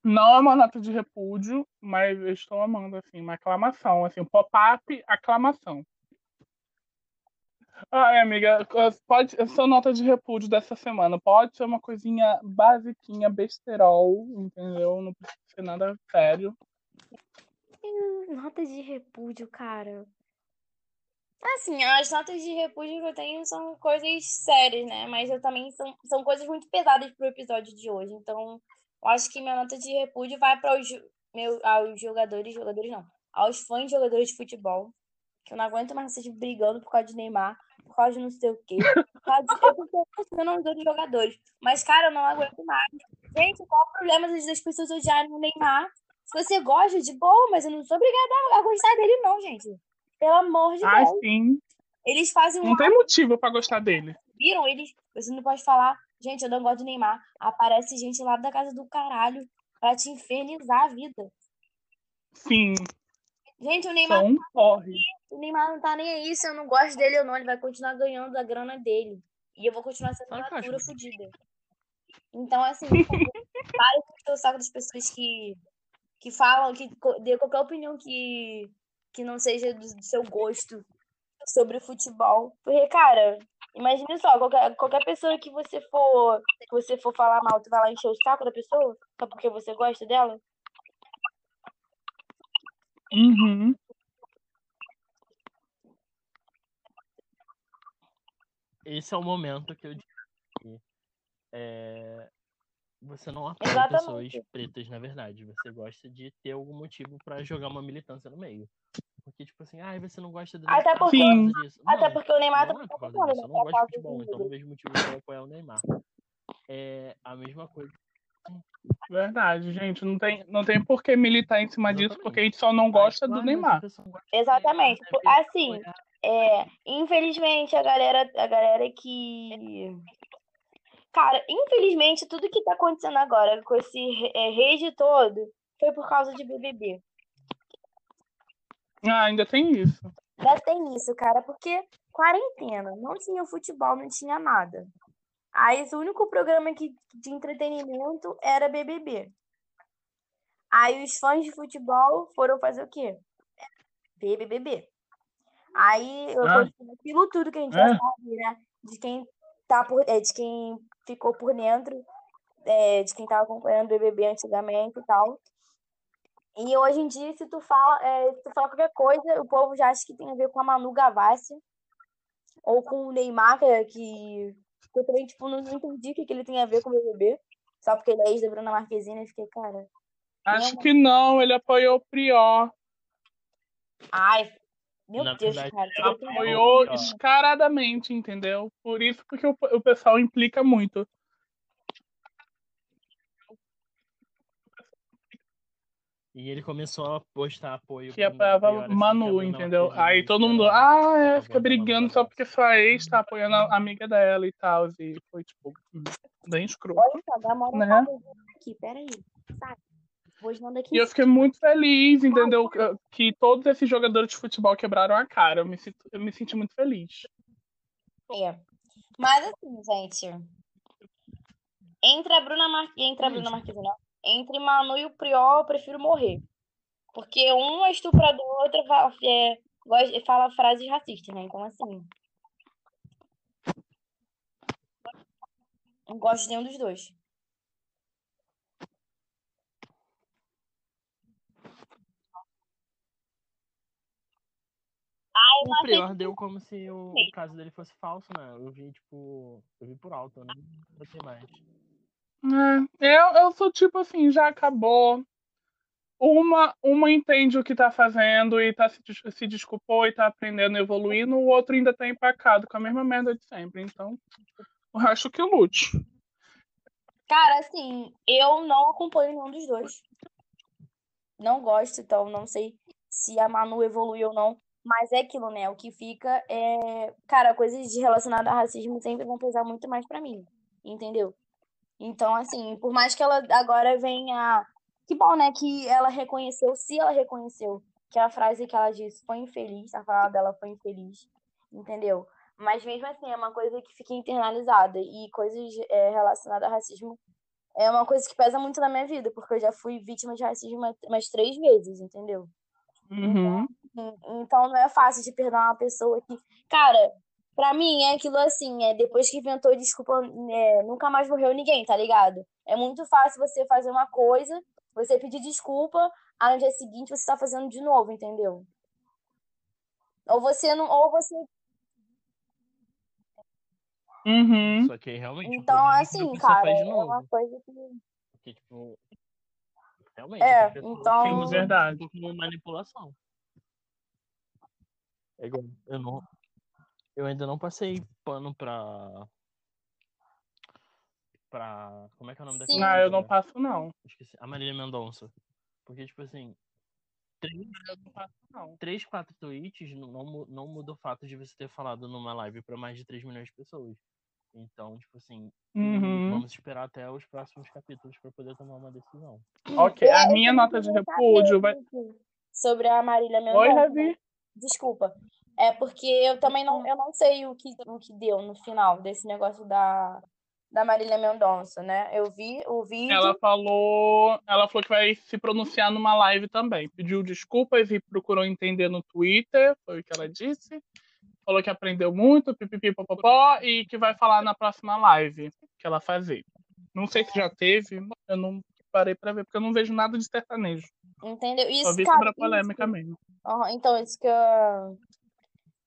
Não é uma nota de repúdio, mas eu estou amando, assim, uma aclamação, assim, um pop-up, aclamação. Ai, amiga, pode, a sua nota de repúdio dessa semana pode ser uma coisinha basiquinha, besterol, entendeu? Não precisa ser nada sério. Hum, Nota de repúdio, cara. Assim, as notas de repúdio que eu tenho são coisas sérias, né? Mas eu também são, são coisas muito pesadas pro episódio de hoje. Então, eu acho que minha nota de repúdio vai para os meu, aos jogadores, jogadores não, aos fãs de jogadores de futebol. Que eu não aguento mais vocês brigando por causa de Neymar, por causa de não sei o quê. Por causa de, eu pensando nos outros jogadores. Mas, cara, eu não aguento mais. Gente, qual o problema das pessoas odiarem o Neymar? Se você gosta, de boa, mas eu não sou obrigada a gostar dele, não, gente. Pelo amor de Ai, Deus. sim. Eles fazem um Não tem motivo pra gostar dele. viram eles, você não pode falar, gente, eu não gosto do Neymar. Aparece gente lá da casa do caralho pra te infernizar a vida. Sim, Gente, o Neymar, são um porre. o Neymar não tá nem aí se eu não gosto dele ou não, ele vai continuar ganhando a grana dele. E eu vou continuar sendo acho? fatura fodida. Então, assim, para de o saco das pessoas que, que falam, que dê qualquer opinião que, que não seja do, do seu gosto sobre futebol. Porque, cara, imagine só, qualquer, qualquer pessoa que você for que você for falar mal, tu vai lá encher o saco da pessoa? Só porque você gosta dela? Uhum. Esse é o momento que eu digo que é, você não apoia Exatamente. pessoas pretas, na verdade. Você gosta de ter algum motivo pra jogar uma militância no meio. Porque, tipo assim, ah, você não gosta do Até Neymar por porque- Sim. disso. Até Não, porque o Neymar não tá é por causa disso. Eu né? não Pra gosto de futebol, então não vejo motivo pra apoiar o Neymar. É a mesma coisa. Verdade, gente. Não tem, não tem por que militar em cima disso, Exatamente. porque a gente só não gosta Aí, do mas a Neymar. do Exatamente. Neymar, deve Assim. É, infelizmente, a galera, a galera que. Cara, infelizmente, tudo que tá acontecendo agora com esse é, rede todo foi por causa de BBB. Ah, ainda tem isso. Ainda tem isso, cara, porque quarentena, não tinha futebol, não tinha nada. Aí, o único programa que, de entretenimento era BBB. Aí, os fãs de futebol foram fazer o quê? BBB. Aí, eu Ah. aquilo tudo que a gente É. já sabe, né? De quem tá por, é, de quem ficou por dentro, é, de quem tava acompanhando o BBB antigamente e tal. E hoje em dia, se tu fala, é, se tu fala qualquer coisa, o povo já acha que tem a ver com a Manu Gavassi ou com o Neymar, que, que eu também, tipo, não entendi o que, que ele tem a ver com o BBB. Só porque ele é ex da Bruna Marquezine, eu fiquei, cara. Acho que não, ele apoiou o Prior. Ai, meu Na Deus, verdade, cara. vai ter- apoiou- Prior. descaradamente, entendeu? Por isso porque o, o pessoal implica muito. E ele começou a postar apoio. Que pro apoiava que Manu, Bruna entendeu? Aí todo mundo, ah, é, fica brigando só porque sua ex tá apoiando a amiga dela e tal. E foi, tipo, bem escroto. Olha só, dá uma Né? aqui, peraí. Sabe? E eu fiquei muito feliz, entendeu? Que- todos esses jogadores de futebol quebraram a cara. Eu me, eu me senti muito feliz. É. Mas assim, gente. Entre a Bruna Mar... Entre a Bruna Gente. Marquezine, não. Entre Manu e o Priol, eu prefiro morrer. Porque um é estuprador, o outro é, gosta- fala frases racistas, né? Então, assim. Não gosto de nenhum dos dois. O Prior deu como se o, o caso dele fosse falso, né? Eu vi, tipo. Eu vi por alto, eu não botei mais. É, eu, eu sou tipo assim, já acabou. Uma, uma entende o que tá fazendo e tá se, se desculpou e tá aprendendo, evoluindo, o outro ainda tá empacado com a mesma merda de sempre. Então, eu acho que lute. Cara, assim, eu não acompanho nenhum dos dois. Não gosto, então não sei se a Manu evoluiu ou não. Mas é aquilo, né? O que fica é. Cara, coisas relacionadas a racismo sempre vão pesar muito mais pra mim. Entendeu? Então, assim, por mais que ela agora venha. Que bom, né? Que ela reconheceu, se ela reconheceu que a frase que ela disse foi infeliz, a fala dela foi infeliz, entendeu? Mas mesmo assim, é uma coisa que fica internalizada. E coisas é, relacionadas a racismo é uma coisa que pesa muito na minha vida, porque eu já fui vítima de racismo umas três vezes, entendeu? Uhum. Então, então não é fácil de perdoar uma pessoa que. Cara, pra mim é aquilo assim, é depois que inventou desculpa, é, nunca mais morreu ninguém, tá ligado? É muito fácil você fazer uma coisa, você pedir desculpa, aí no dia seguinte você tá fazendo de novo, entendeu? Ou você não. Ou você Uhum. Só que realmente. o Então, é que assim, a pessoa cara, é uma coisa que. Porque, tipo. Realmente, É, então- tem usa Verdade. como manipulação. É igual, eu não. Eu ainda não passei pano pra. Pra. Como é que é o nome Sim. daquela Ah, eu não passo, não. Esqueci. A Marília Mendonça. Porque, tipo assim. Três, Eu não passo, não. três quatro tweets não, não, mu- não muda o fato de você ter falado numa live pra mais de 3 milhões de pessoas. Então, tipo assim, Uhum. vamos esperar até os próximos capítulos pra poder tomar uma decisão. Ok, a minha nota de repúdio vai. Sobre a Marília Mendonça. Oi? Ravi. Desculpa. É porque eu também não, eu não sei o que, o que deu no final desse negócio da, da Marília Mendonça, né? Eu vi o vídeo. Ela falou, ela falou que vai se pronunciar numa live também. Pediu desculpas e procurou entender no Twitter, foi o que ela disse. Falou que aprendeu muito, pipipi, popopó, e que vai falar na próxima live que ela fazer. Não sei se já teve, eu não parei pra ver, porque eu não vejo nada de sertanejo. Entendeu? Isso, Só vi cara, sobre a isso- polêmica mesmo. Então, isso que eu,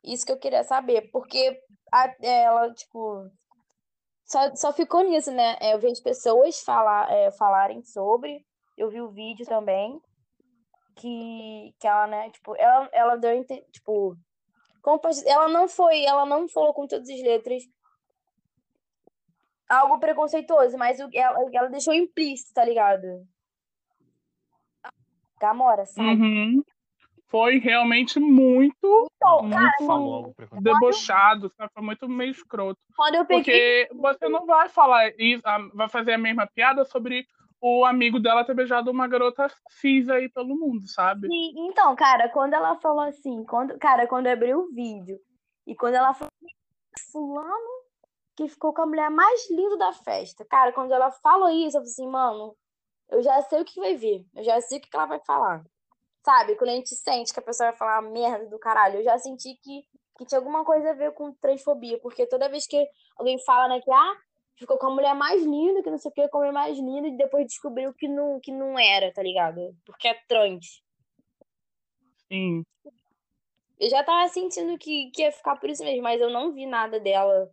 isso que eu queria saber, porque a- ela, tipo, só, só ficou nisso, né? É, Eu vejo pessoas falar, é, falarem sobre, eu vi o vídeo também, que, que ela, né, tipo, ela, ela deu, tipo, ela não foi, ela não falou com todas as letras algo preconceituoso, mas o, ela, ela deixou implícito, tá ligado? Gamora, sabe? Uhum. Foi realmente muito, Então, muito cara, debochado, sabe? Foi muito meio escroto. quando eu peguei Porque você não vai falar vai fazer a mesma piada sobre o amigo dela ter beijado uma garota cis aí pelo mundo, sabe? Sim, então, cara, quando ela falou assim, quando, cara, quando eu abri o vídeo e quando ela falou, fulano que ficou com a mulher mais linda da festa. Cara, quando ela falou isso, eu falei assim, mano, eu já sei o que vai vir, eu já sei o que ela vai falar. Sabe? Quando a gente sente que a pessoa vai falar merda do caralho, eu já senti que, que tinha alguma coisa a ver com transfobia, porque toda vez que alguém fala, né, que ah, ficou com a mulher mais linda, que não sei o que, com a mulher mais linda, e depois descobriu que não, que não era, tá ligado? Porque é trans. Sim. Eu já tava sentindo que, que ia ficar por isso mesmo, mas eu não vi nada dela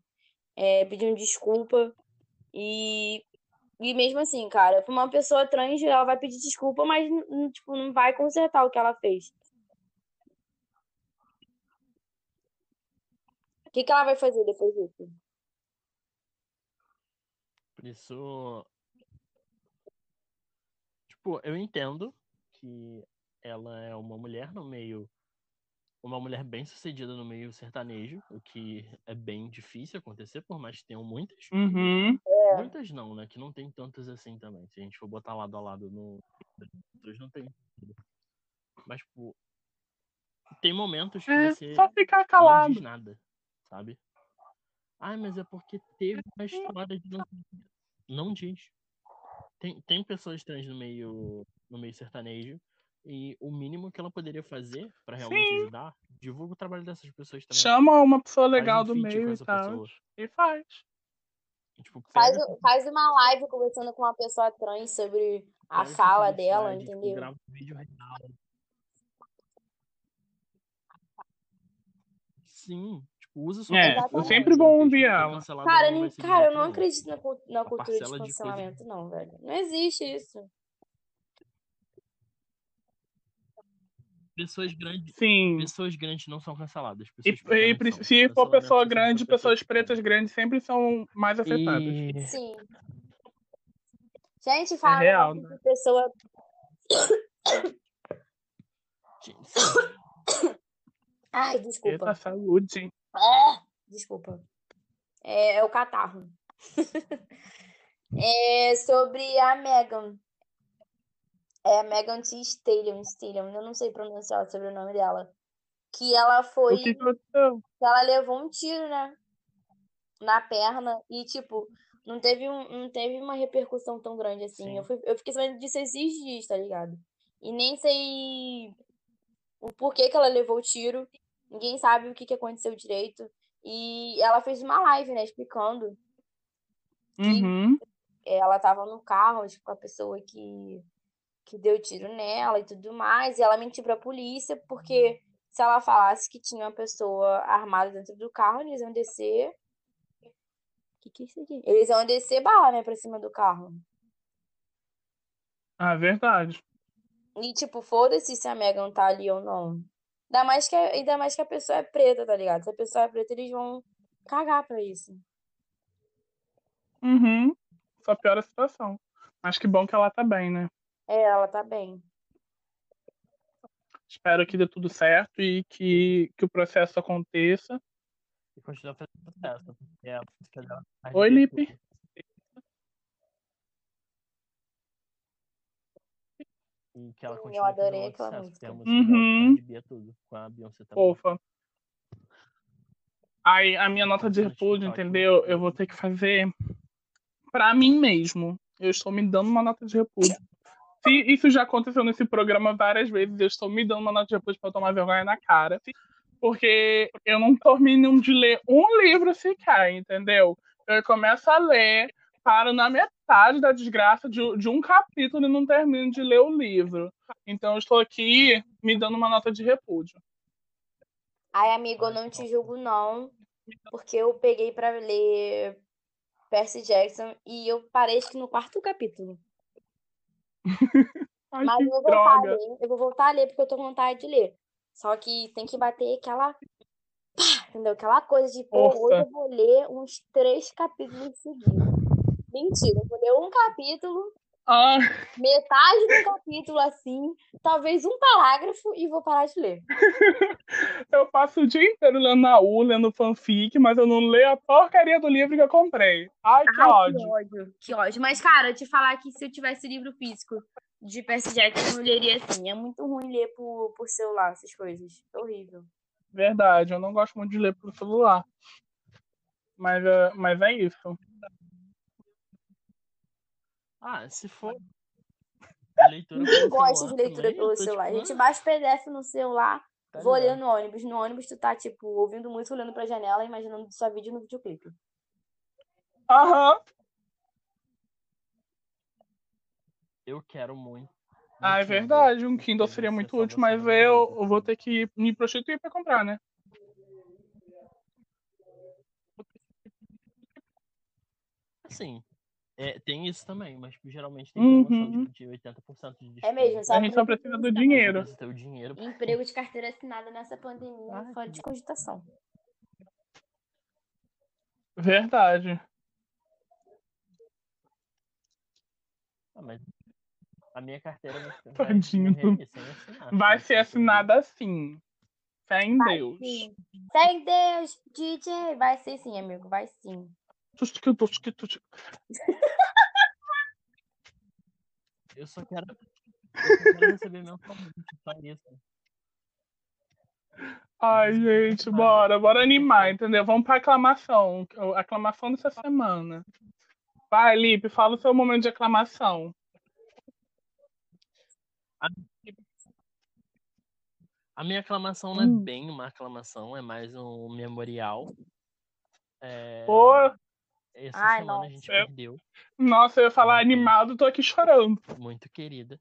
é, pedindo desculpa. E, e mesmo assim, cara, pra uma pessoa trans, ela vai pedir desculpa, mas tipo, não vai consertar o que ela fez. O que, que ela vai fazer depois disso? Isso. Tipo, eu entendo que ela é uma mulher no meio. Uma mulher bem sucedida no meio sertanejo, o que é bem difícil acontecer, por mais que tenham muitas. Uhum. Muitas não, né? Que não tem tantas assim também. Se a gente for botar lado a lado no. Não tem. Mas, tipo. Tem momentos que É, você só ficar não calado. diz nada, sabe? Ai, mas é porque teve uma história de não. Não diz. Tem, tem pessoas trans no meio, no meio sertanejo. E o mínimo que ela poderia fazer pra realmente Sim. ajudar, divulga o trabalho dessas pessoas também. Chama uma pessoa Faz um legal do meio e tal. pessoa. E faz. E, tipo, Faz, faz uma live conversando com uma pessoa trans sobre a fala dela, publicidade, tipo, entendeu? grava um vídeo real. Sim, tipo, usa sua É, eu sempre se ouvir ela. Cara, nem- cara, eu não acredito na, na cultura de parcela de cancelamento, não, velho. Não existe isso. Pessoas grandes, Sim. pessoas grandes não são canceladas. E, e são. se for Cancelamento pessoa grande, pessoas pretas grandes sempre são mais afetadas. E Sim. Gente, fala real, assim né? que pessoa. Ai, desculpa. Eita, saúde. Ah, desculpa. É, é o catarro. é sobre a Megan. É a Megan Thee Stallion, Stallion. Eu não sei pronunciar o sobrenome dela. Que ela foi. Que que que ela levou um tiro, né? Na perna. E, tipo, não teve, um, não teve uma repercussão tão grande assim. Sim. Eu, fui, eu fiquei sabendo disso esses dias, tá ligado? E nem sei o porquê que ela levou o tiro. Ninguém sabe o que, que aconteceu direito. E ela fez uma live, né? Explicando. Uhum. Ela tava no carro, tipo, com a pessoa que, que deu tiro nela e tudo mais. E ela mentiu pra polícia, porque se ela falasse que tinha uma pessoa armada dentro do carro, eles iam descer. O que, que é isso aqui? Eles iam descer bala, né, pra cima do carro. Ah, verdade. E, tipo, foda-se se a Megan tá ali ou não. Ainda mais, que, a- ainda mais que a pessoa é preta, tá ligado? Se a pessoa é preta, eles vão cagar pra isso. Uhum. Só piora a situação. Mas que bom que ela tá bem, né? É, ela tá bem. Espero que dê tudo certo e que, que o processo aconteça. E continua fazendo música dela faz Oi, Lipe. E que ela eu continue fazendo adorei aquela música. Uhum. arrebia tudo. Com a Beyoncé também. Fofa. Aí a minha nota de repúdio, entendeu? Eu vou ter que fazer pra mim mesmo. Eu estou me dando uma nota de repúdio. Se isso já aconteceu nesse programa várias vezes, eu estou me dando uma nota de repúdio eu tomar vergonha na cara. Porque eu não termino de ler um livro sequer, entendeu? Eu começo a ler, paro na metade da desgraça de, de um capítulo e não termino de ler o livro. Então eu estou aqui me dando uma nota de repúdio. Ai, amigo, eu não te julgo, não. Porque eu peguei pra ler Percy Jackson e eu parei, que no quarto capítulo. Ai, Mas eu vou voltar a droga. ler. Eu vou voltar a ler porque eu tô com vontade de ler. Só que tem que bater aquela. pá, Entendeu? Aquela coisa de, pô, hoje eu vou ler uns três capítulos seguidos. Mentira, eu vou ler um capítulo, Ah, metade do capítulo assim, talvez um parágrafo e vou parar de ler. eu passo o dia inteiro lendo na U, lendo fanfic, mas eu não leio a porcaria do livro que eu comprei. Ai, que Ai, ódio. que ódio, que ódio. Mas, cara, te falar que se eu tivesse livro físico de Percy Jackson, eu leria assim. É muito ruim ler por, por celular, essas coisas. É horrível. Verdade, eu não gosto muito de ler pelo celular. Mas, é- mas é isso. Ah, se for leitura Ninguém pelo gosta de leitura também, pelo eu celular. A gente baixa o PDF no celular, tá vou ligado. no ônibus. No ônibus, tu tá, tipo, ouvindo música, olhando pra janela, imaginando sua vídeo no videoclipe. Aham. Eu quero muito. um Ah, é Kindle, verdade. Um Kindle seria muito útil, mas eu, eu vou ter que me prostituir pra comprar, né? Assim, é, tem isso também, mas tipo, geralmente tem promoção Uhum. tipo, de 80% de desconto. É mesmo, A sabe? gente só precisa do dinheiro. Você ter o dinheiro. Emprego de carteira assinada nessa pandemia, Ai, fora de cogitação. Verdade. Ah, mas a minha carteira vai vai Tadinho Vai se ser assinada assim. Fé em Deus. Sim. Sem Deus, DJ. Vai ser sim, amigo, vai sim. Eu só quero. Eu só quero receber só isso. Ai, gente, bora, bora animar, entendeu? Vamos pra aclamação. A aclamação dessa semana. Vai, Lipe, fala o seu momento de aclamação. A minha aclamação não é Hum. bem uma aclamação, é mais um memorial. É, Pô, essa Ai, semana a nossa. gente Eu- perdeu, nossa, eu ia falar animado, tô aqui chorando. muito querida.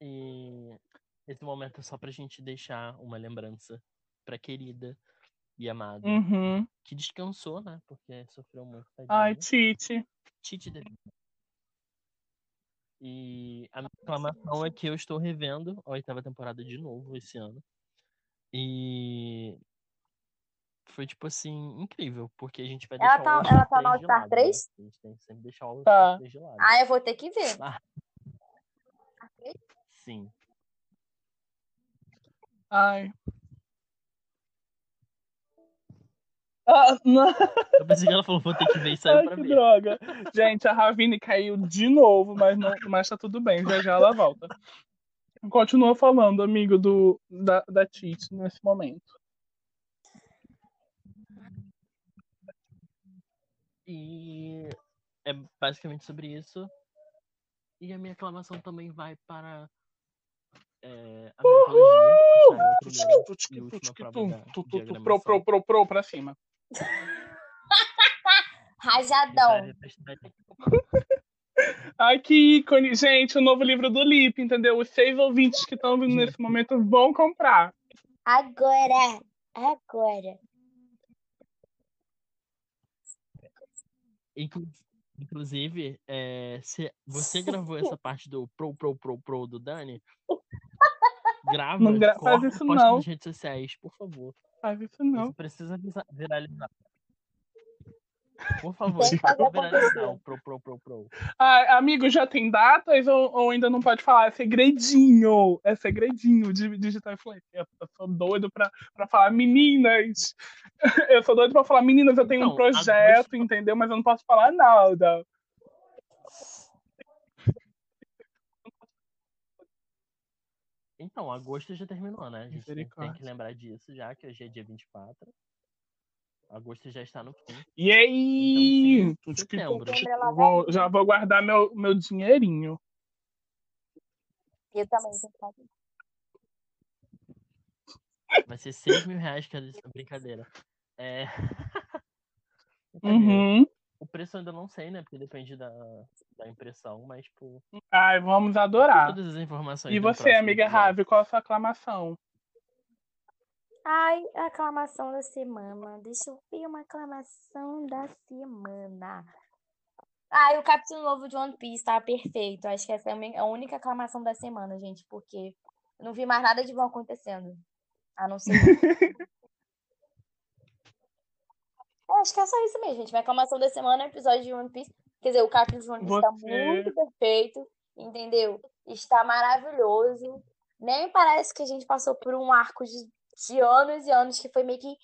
E esse momento é só pra gente deixar uma lembrança pra querida e amada, Uhum. que descansou, né? Porque sofreu muito. Ai, tadinha. Tite. Tite vida. E a minha reclamação é que eu estou revendo a oitava temporada de novo esse ano. E foi, tipo assim, incrível, porque a gente vai Ela deixar tá- ela tá no 3 de All-Star lado, 3? Né? A gente tem que sempre deixar o All-Star Tá. 3 de lado. Ah, eu vou ter que ver. Sim. Ai. Ah, não. Eu pensei que ela falou, vou ter que ver e saiu Ai, pra que ver. droga. Gente, a Ravine caiu de novo, mas, não, mas tá tudo bem. Já já ela volta. Continua falando, amigo do, da, da Tite nesse momento. E é basicamente sobre isso. E a minha aclamação também vai para é, a Pro, pro, diagramação. pro, pro, pra cima. Rajadão. representar- Ai, que ícone. Gente, o novo livro do Lip, entendeu? Os seis ouvintes que estão vindo nesse momento vão comprar. Agora. Agora. Inclu- Inclusive, é, se você gravou essa parte do Pro, Pro, Pro, Pro do Dani, grava, Não gra- faz corta e isso não. nas redes sociais, por favor. Faz isso não. Isso precisa viralizar. Por favor, Tem que fazer precisa viralizar acontecer. o Pro, Pro, Pro, Pro. Ah, amigo, já tem datas ou, ou ainda não pode falar? É segredinho. É segredinho de digital influencer. Eu, eu sou doido pra, pra falar, meninas. Eu sou doido pra falar, meninas, eu tenho um Então, projeto, agosto- entendeu? Mas eu não posso falar nada. Então, agosto já terminou, né? A gente tem, que lembrar disso já, que hoje é dia 24. Agosto já está no fim. E aí? Então, sim, setembro. Setembro vai Vou- já vou guardar meu, meu dinheirinho. Eu também tenho que fazer. Vai ser 6 mil reais cada brincadeira. É. Brincadeira. Uhum. O preço eu ainda não sei, né? Porque depende da, da impressão, mas, tipo, Ai, vamos adorar. todas as informações. E você, amiga. Ravi, qual a sua aclamação? Ai, a aclamação da semana. Deixa eu ver uma aclamação da semana. Ai, o capítulo novo de One Piece tá perfeito. Acho que essa é a única aclamação da semana, gente, porque eu não vi mais nada de bom acontecendo. A não ser. Acho que é só isso mesmo, gente. Minha aclamação da semana é o episódio de One Piece. Quer dizer, o capítulo de One Piece tá Você- muito perfeito, entendeu? Está maravilhoso. Nem parece que a gente passou por um arco de, de anos e anos que foi meio que.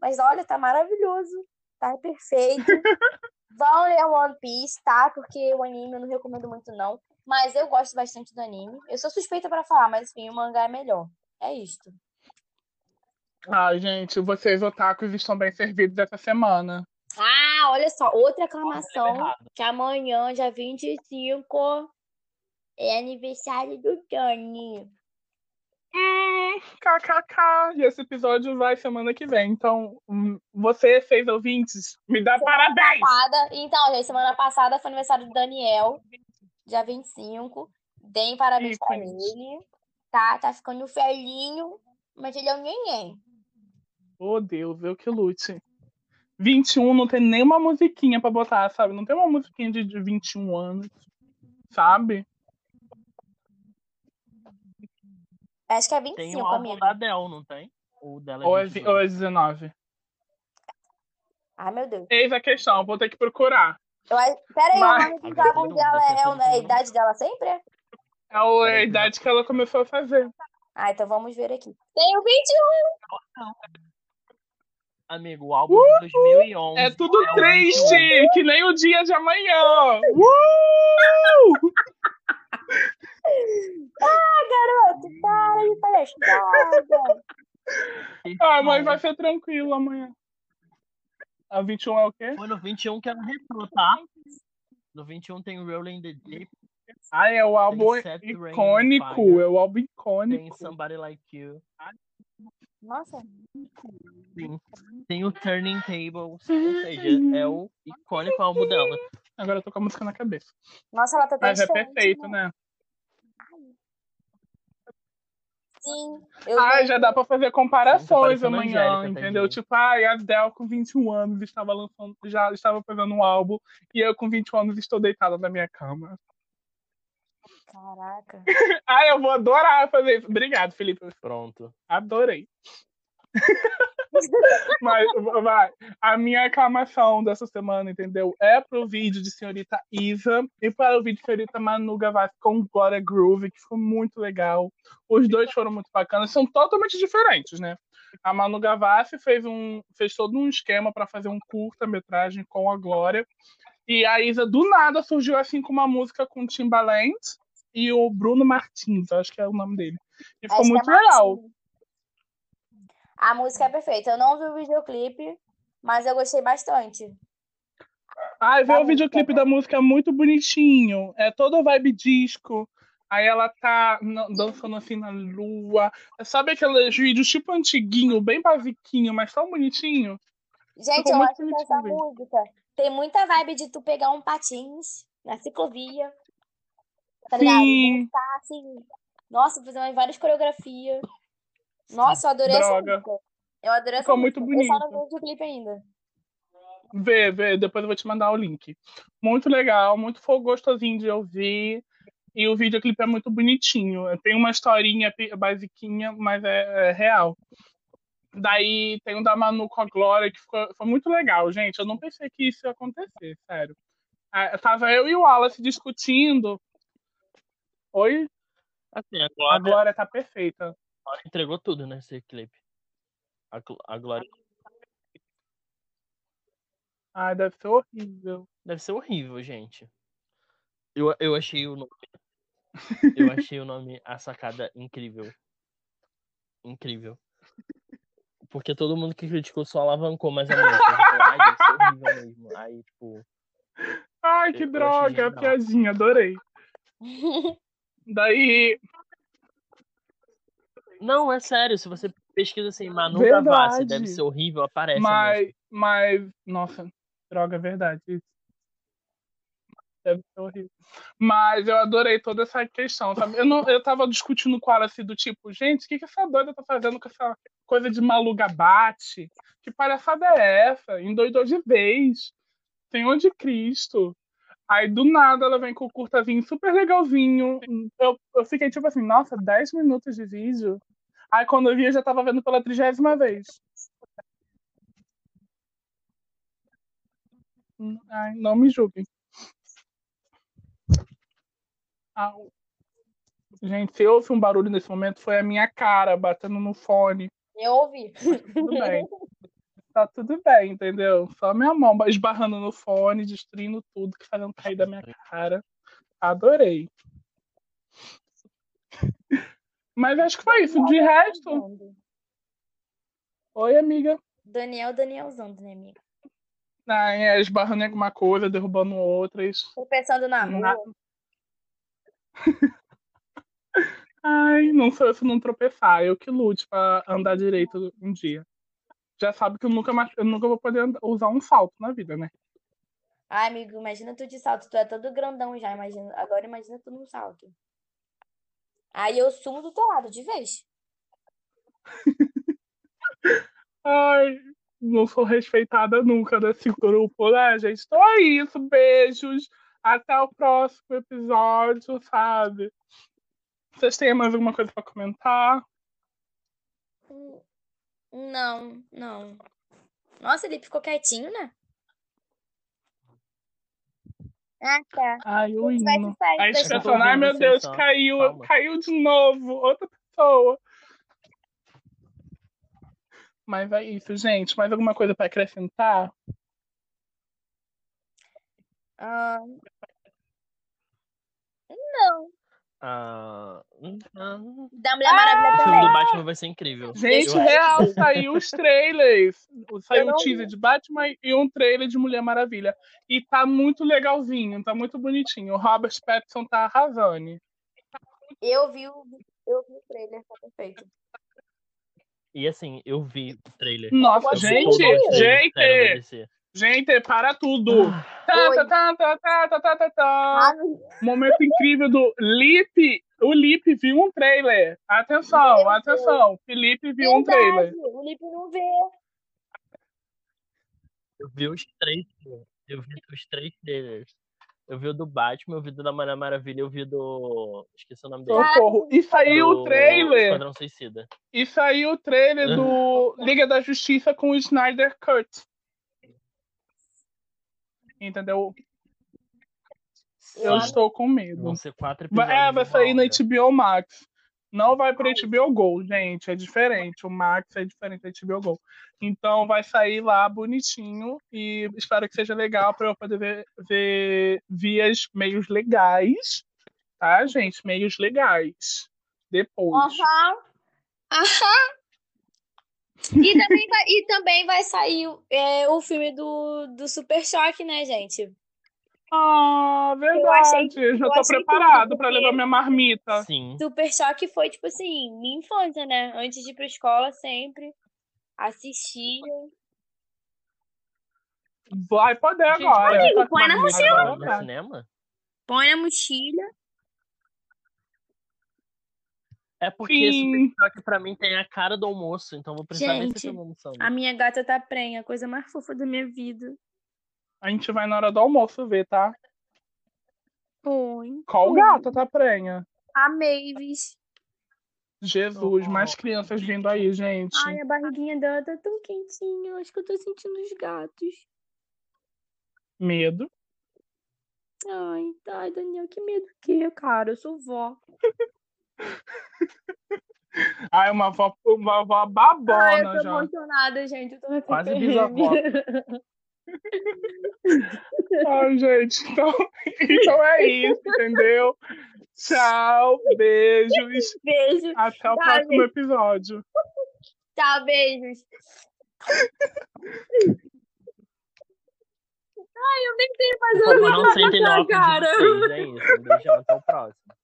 Mas olha, tá maravilhoso. Tá perfeito. Vão ler One Piece, tá? Porque o anime eu não recomendo muito, não. Mas eu gosto bastante do anime. Eu sou suspeita pra falar, mas enfim, o mangá é melhor. É isto. Ai, gente, vocês otakus estão bem servidos essa semana. Ah, olha só, outra aclamação. Que amanhã, dia 25, é aniversário do Dani. Hum, kkk. E esse episódio vai semana que vem. Então, hum, você, seis ouvintes, me dá parabéns! Passada- Então, gente, semana passada foi aniversário do Daniel, dia 25. Deem parabéns pra Ícones. ele. Tá, tá ficando velhinho, mas ele é um neném. Oh, Deus, eu que lute. 21 não tem nenhuma musiquinha pra botar, sabe? Não tem uma musiquinha de, de 21 anos, sabe? Acho que é Tem 25, um álbum amigo. da Adele, não tem? Ou o dela é Ou é, 22? vi- ou é 19. Ai, meu Deus. Eis a questão, vou ter que procurar. Eu, acho- pera aí, Mas- o nome Agora álbuns tem dela é, tem é a idade dela sempre? É a Peraí, idade que ela começou a fazer. Ah, então vamos ver aqui. Tenho 21! Amigo, o álbum de 2011. É tudo 21. triste, que nem o dia de amanhã. Uh! Garoto, para de palhaçada. Ah, mas vai ser tranquilo amanhã. A 21 é o quê? Foi no 21 que ela retrou, tá? No 21 tem o Rolling the Deep, Ah, é o álbum Tem icônico. É o álbum tem icônico. Somebody Like You, Nossa, tem, tem o Turning Tables, ou seja, é o icônico álbum dela. Agora eu tô com a música na cabeça. nossa, ela tá tão Mas é perfeito, né? né? Sim. Eu Ah, vi- já dá pra fazer comparações amanhã, Angélica, entendeu? Tipo, ah, a Adele com 21 anos estava lançando, já estava fazendo um álbum, e eu com 21 anos estou deitada na minha cama. Caraca. Ah, eu vou adorar fazer isso. Obrigado, Felipe. Pronto. Adorei. Mas vai. A minha aclamação dessa semana, entendeu? É pro vídeo de senhorita Isa e para o vídeo de senhorita Manu Gavassi com Glória Groove, que ficou muito legal. Os dois foram muito bacanas, são totalmente diferentes, né? A Manu Gavassi fez, um, fez todo um esquema para fazer um curta-metragem com a Glória. E a Isa, do nada, surgiu assim com uma música com Timbaland e o Bruno Martins, acho que é o nome dele. E ficou Acho que muito é legal. A música é perfeita. Eu não vi o videoclipe, mas eu gostei bastante. Ai, vê Da o videoclipe da música é muito bonitinho. É toda vibe disco. Aí ela tá dançando assim na lua. Sabe aqueles vídeos tipo antiguinho, bem basiquinho, mas tão bonitinho? Gente, eu muito acho que essa música tem muita vibe de tu pegar um patins na ciclovia. Tá ligado? Sim. Dançar assim. Nossa, fazer várias coreografias. Nossa, eu adorei Droga. essa música. Eu adorei Ficou essa muito música. Eu só não bonito. vi o videoclipe ainda. Vê, vê, depois eu vou te mandar o link. Muito legal, muito gostosinho de ouvir. E o videoclipe é muito bonitinho. Tem uma historinha basiquinha, mas é, é real. Daí tem o da Manu com a Glória, que ficou, foi muito legal, gente. Eu não pensei que isso ia acontecer, sério. Ah, Tava eu e o Wallace discutindo. Oi? Assim, a Glória tá perfeita. Glória entregou tudo nesse clipe. A, a Glória Ai, deve ser horrível. deve ser horrível, gente. Eu, eu achei o nome. Eu achei o nome A Sacada incrível. Incrível. Porque todo mundo que criticou só alavancou mais a música. Ai, deve ser horrível mesmo. Aí, tipo. Ai, Eu- que eu droga, genial. piadinha, adorei. Daí, Não, é sério. Se você pesquisa assim, Manu Verdade. Gavassi, deve ser horrível, aparece. mas, mas, nossa, droga, é verdade. Deve ser horrível. Mas eu adorei toda essa questão, sabe? Eu, não, eu tava discutindo com ela assim, do tipo, gente, o que, que essa doida tá fazendo com essa coisa de Malu Gabate? Que palhaçada é essa? Endoidou de vez. Senhor de Cristo. Aí do nada ela vem com o curtazinho super legalzinho. Eu, eu fiquei tipo assim, nossa, 10 minutos de vídeo. Aí quando eu vi, eu já tava vendo pela trigésima vez. Ai, não me julguem. Ah, Gente, se houve um barulho nesse momento, foi a minha cara batendo no fone. Eu ouvi. Tudo bem. Tá tudo bem, entendeu? Só minha mão esbarrando no fone, destruindo tudo, que fazendo cair da minha cara. Adorei. Mas acho que foi isso. De resto. Oi, amiga. Daniel, Danielzando, né, amiga? Ah, é, esbarrando em alguma coisa, derrubando outras. Tô pensando na rua. Ai, não sou eu se não tropeçar. Eu que lute pra andar direito um dia. Já sabe que eu nunca mais, eu nunca vou poder andar- usar um salto na vida, né? Ai, amigo, imagina tu de salto. Tu é todo grandão já, imagina. Agora imagina tu num salto. Aí eu sumo do teu lado de vez. Ai, não sou respeitada nunca desse grupo, né, gente? Então é isso. Beijos. Até o próximo episódio, sabe? Vocês têm mais alguma coisa pra comentar? Hum, Não, não. Nossa, ele ficou quietinho, né? Ah, tá. Ai, o hino. Aí os personagens, ai meu Deus, só. caiu, Calma. caiu de novo. Outra pessoa. Mas é isso, gente. Mais alguma coisa pra acrescentar? Ah, não. Ah, ah, Da Mulher Maravilha o filme do Batman vai ser incrível. Gente, real, saiu os trailers. Saiu um teaser de Batman e um trailer de Mulher Maravilha. E tá muito legalzinho, tá muito bonitinho. O Robert Pattinson tá arrasando. Eu vi o, eu vi o trailer, tá perfeito. E assim, eu vi o trailer. Nossa, Eu gente, gente. Gente, para tudo. Tá, tá, tá, Momento incrível do Lipe. O Lipe viu um trailer. Atenção, Meu atenção. Felipe viu um trailer. verdade, o Lipe não vê. Eu vi os três. Eu vi os três trailers. Eu vi o do Batman, eu vi o da Mulher Maravilha, eu vi do. Esqueci o nome dele. Socorro. E saiu do o trailer. Esquadrão Suicida. E saiu o trailer do Liga da Justiça com o Snyder Cut. Entendeu? Eu estou com medo. Vão ser quatro Vai- episódios. É, vai sair na hora. HBO Max. Não vai pro HBO Go, gente. É diferente. O Max é diferente da HBO Go. Então vai sair lá bonitinho e espero que seja legal para eu poder ver, ver vias meios legais. Tá, gente? Meios legais. Depois. Aham. Aham. E também vai, e também vai sair é, o filme do, do Super Choque, né, gente? Ah, verdade. Eu já eu tô achei preparado para levar minha marmita. Sim. Super Choque foi, tipo assim, minha infância, né? Antes de ir pra escola, sempre assistia. Vai poder Gente, agora. Amigo, põe na mochila. no cinema? Põe na mochila. É porque Sim. Super Choque pra mim tem a cara do almoço, então vou precisar nem Gente, ser almoçando. A minha gata tá prenha, a coisa mais fofa da minha vida. A gente vai na hora do almoço ver, tá? Põe. Qual põe. gata tá prenha? A Mavis. Jesus, mais crianças vindo aí, gente. Ai, a barriguinha dela tá tão quentinha. Acho que eu tô sentindo os gatos. Medo. Ai, ai, Daniel, que medo que, cara? Eu sou vó. Ai, uma avó, uma avó Ai, eu babona tô já. emocionada, gente. Eu tô na Quase bisavó. Ai, gente, então, então é isso, entendeu? Tchau, beijos. Beijo. Até o Tá, próximo episódio. Tchau, beijos. Ai, eu nem tenho mais nada pra cara. vocês. É isso. Um beijão, até o próximo.